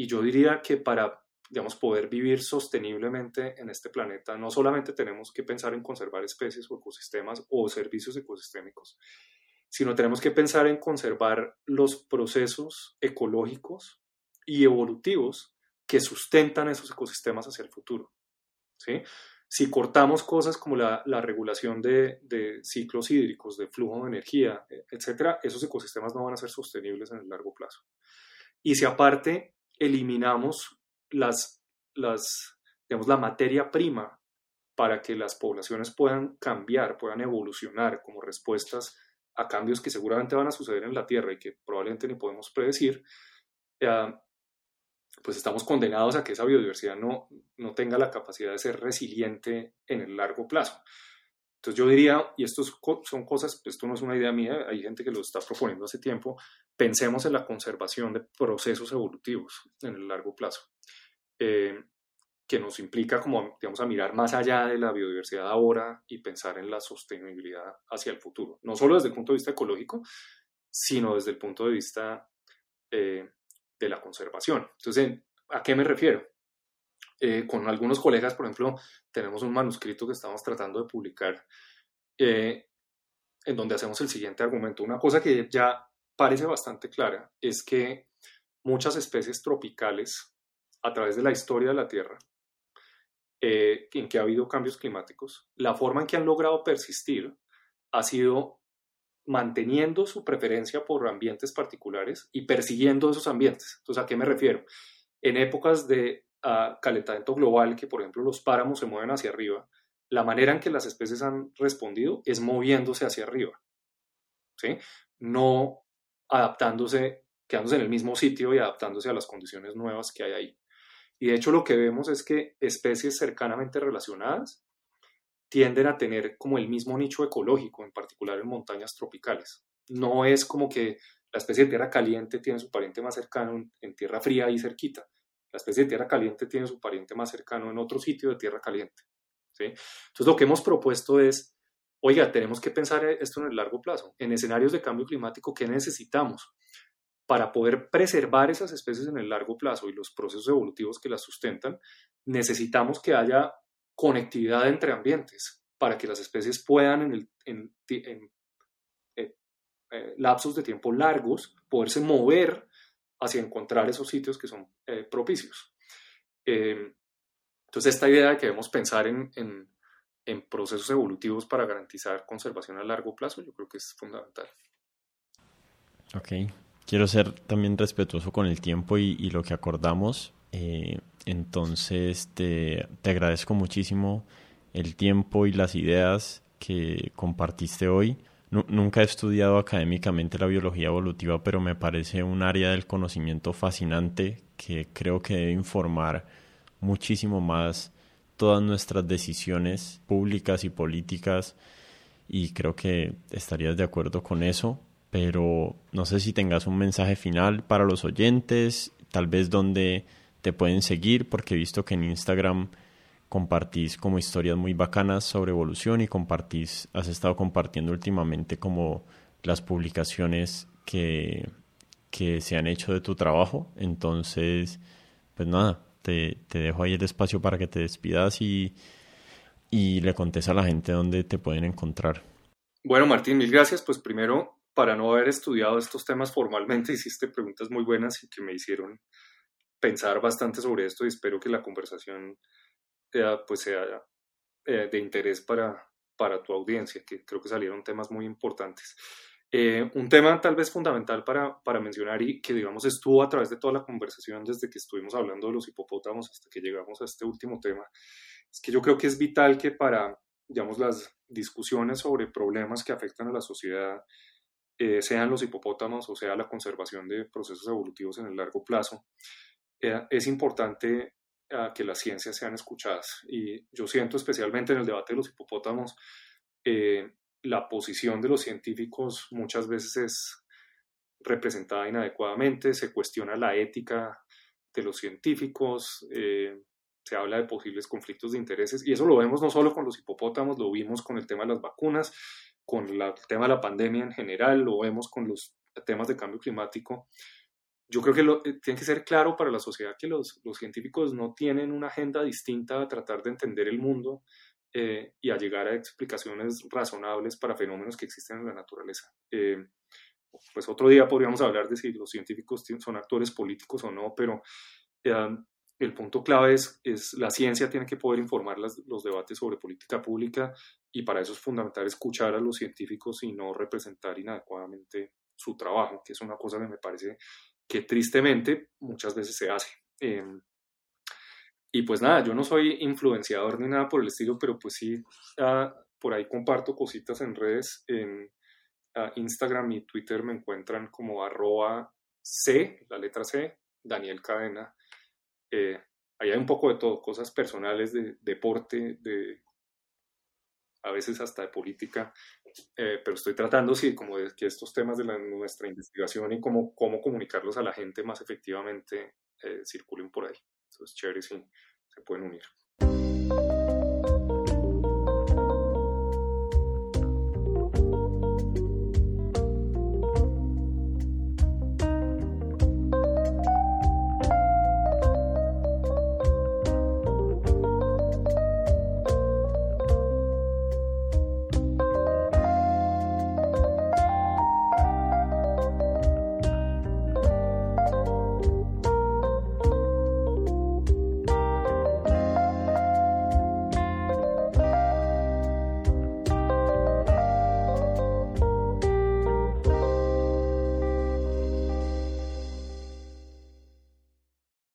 y yo diría que para digamos, poder vivir sosteniblemente en este planeta, no solamente tenemos que pensar en conservar especies o ecosistemas o servicios ecosistémicos, sino tenemos que pensar en conservar los procesos ecológicos y evolutivos que sustentan esos ecosistemas hacia el futuro. ¿sí? Si cortamos cosas como la, regulación de, de, ciclos hídricos, de flujo de energía, e, etcétera, esos ecosistemas no van a ser sostenibles en el largo plazo. Y si aparte eliminamos las, las, digamos, la materia prima para que las poblaciones puedan cambiar, puedan evolucionar como respuestas a cambios que seguramente van a suceder en la Tierra y que probablemente ni podemos predecir, eh, pues estamos condenados a que esa biodiversidad no, no tenga la capacidad de ser resiliente en el largo plazo. Entonces yo diría, y esto son cosas, pues esto no es una idea mía, hay gente que lo está proponiendo hace tiempo, pensemos en la conservación de procesos evolutivos en el largo plazo. Eh, que nos implica como, digamos, a mirar más allá de la biodiversidad ahora y pensar en la sostenibilidad hacia el futuro. No solo desde el punto de vista ecológico, sino desde el punto de vista eh, de la conservación. Entonces, ¿a qué me refiero? Eh, con algunos colegas, por ejemplo, tenemos un manuscrito que estamos tratando de publicar en donde hacemos el siguiente argumento. Una cosa que ya parece bastante clara es que muchas especies tropicales a través de la historia de la Tierra, eh, en que ha habido cambios climáticos, la forma en que han logrado persistir ha sido manteniendo su preferencia por ambientes particulares y persiguiendo esos ambientes. Entonces, ¿a qué me refiero? En épocas de uh, calentamiento global, que por ejemplo los páramos se mueven hacia arriba, la manera en que las especies han respondido es moviéndose hacia arriba, ¿sí? No adaptándose, quedándose en el mismo sitio y adaptándose a las condiciones nuevas que hay ahí. Y de hecho lo que vemos es que especies cercanamente relacionadas tienden a tener como el mismo nicho ecológico, en particular en montañas tropicales. No es como que la especie de tierra caliente tiene su pariente más cercano en, tierra fría y cerquita. La especie de tierra caliente tiene su pariente más cercano en otro sitio de tierra caliente. ¿sí? Entonces lo que hemos propuesto es, oiga, tenemos que pensar esto en el largo plazo. En escenarios de cambio climático, ¿qué necesitamos? para poder preservar esas especies en el largo plazo y los procesos evolutivos que las sustentan, necesitamos que haya conectividad entre ambientes para que las especies puedan en, eh, eh, lapsos de tiempo largos poderse mover hacia encontrar esos sitios que son eh, propicios. entonces, esta idea de que debemos pensar en, en procesos evolutivos para garantizar conservación a largo plazo, yo creo que es fundamental. Ok, quiero ser también respetuoso con el tiempo y, lo que acordamos. Eh, entonces te, agradezco muchísimo el tiempo y las ideas que compartiste hoy. Nunca he estudiado académicamente la biología evolutiva, pero me parece un área del conocimiento fascinante que creo que debe informar muchísimo más todas nuestras decisiones públicas y políticas y creo que estarías de acuerdo con eso. Pero no sé si tengas un mensaje final para los oyentes, tal vez donde te pueden seguir, porque he visto que en Instagram compartís como historias muy bacanas sobre evolución y compartís, has estado compartiendo últimamente como las publicaciones que, que se han hecho de tu trabajo. Entonces, pues nada, te, te dejo ahí el espacio para que te despidas y, y le contes a la gente dónde te pueden encontrar. Bueno, Martín, mil gracias. Pues primero para no haber estudiado estos temas formalmente, hiciste preguntas muy buenas y que me hicieron pensar bastante sobre esto y espero que la conversación sea, pues sea eh, de interés para, para tu audiencia, que creo que salieron temas muy importantes. Eh, un tema tal vez fundamental para, para mencionar y que digamos estuvo a través de toda la conversación desde que estuvimos hablando de los hipopótamos hasta que llegamos a este último tema, es que yo creo que es vital que para, digamos, las discusiones sobre problemas que afectan a la sociedad, eh, sean los hipopótamos o sea la conservación de procesos evolutivos en el largo plazo, eh, es importante ah, que las ciencias sean escuchadas. Y yo siento especialmente en el debate de los hipopótamos, eh, la posición de los científicos muchas veces es representada inadecuadamente, se cuestiona la ética de los científicos, se habla de posibles conflictos de intereses y eso lo vemos no solo con los hipopótamos, lo vimos con el tema de las vacunas con el tema de la pandemia en general, lo vemos con los temas de cambio climático. Yo creo que lo, eh, tiene que ser claro para la sociedad que los, los, científicos no tienen una agenda distinta a tratar de entender el mundo eh, y a llegar a explicaciones razonables para fenómenos que existen en la naturaleza. Eh, pues otro día podríamos hablar de si los científicos son actores políticos o no, pero el punto clave es, es la ciencia tiene que poder informar las, los debates sobre política pública y para eso es fundamental escuchar a los científicos y no representar inadecuadamente su trabajo, que es una cosa que me parece que tristemente muchas veces se hace. Em, y pues nada, yo no soy influenciador ni nada por el estilo, pero pues sí, ah, por ahí comparto cositas en redes. En ah, Instagram y Twitter me encuentran como arroba C, la letra C, Daniel Cadena. Eh, ahí hay un poco de todo, cosas personales de deporte, de a veces hasta de política, eh, pero estoy tratando, sí, como de que estos temas de nuestra investigación y cómo, cómo comunicarlos a la gente más efectivamente eh, circulen por ahí. Eso es chévere si se pueden unir.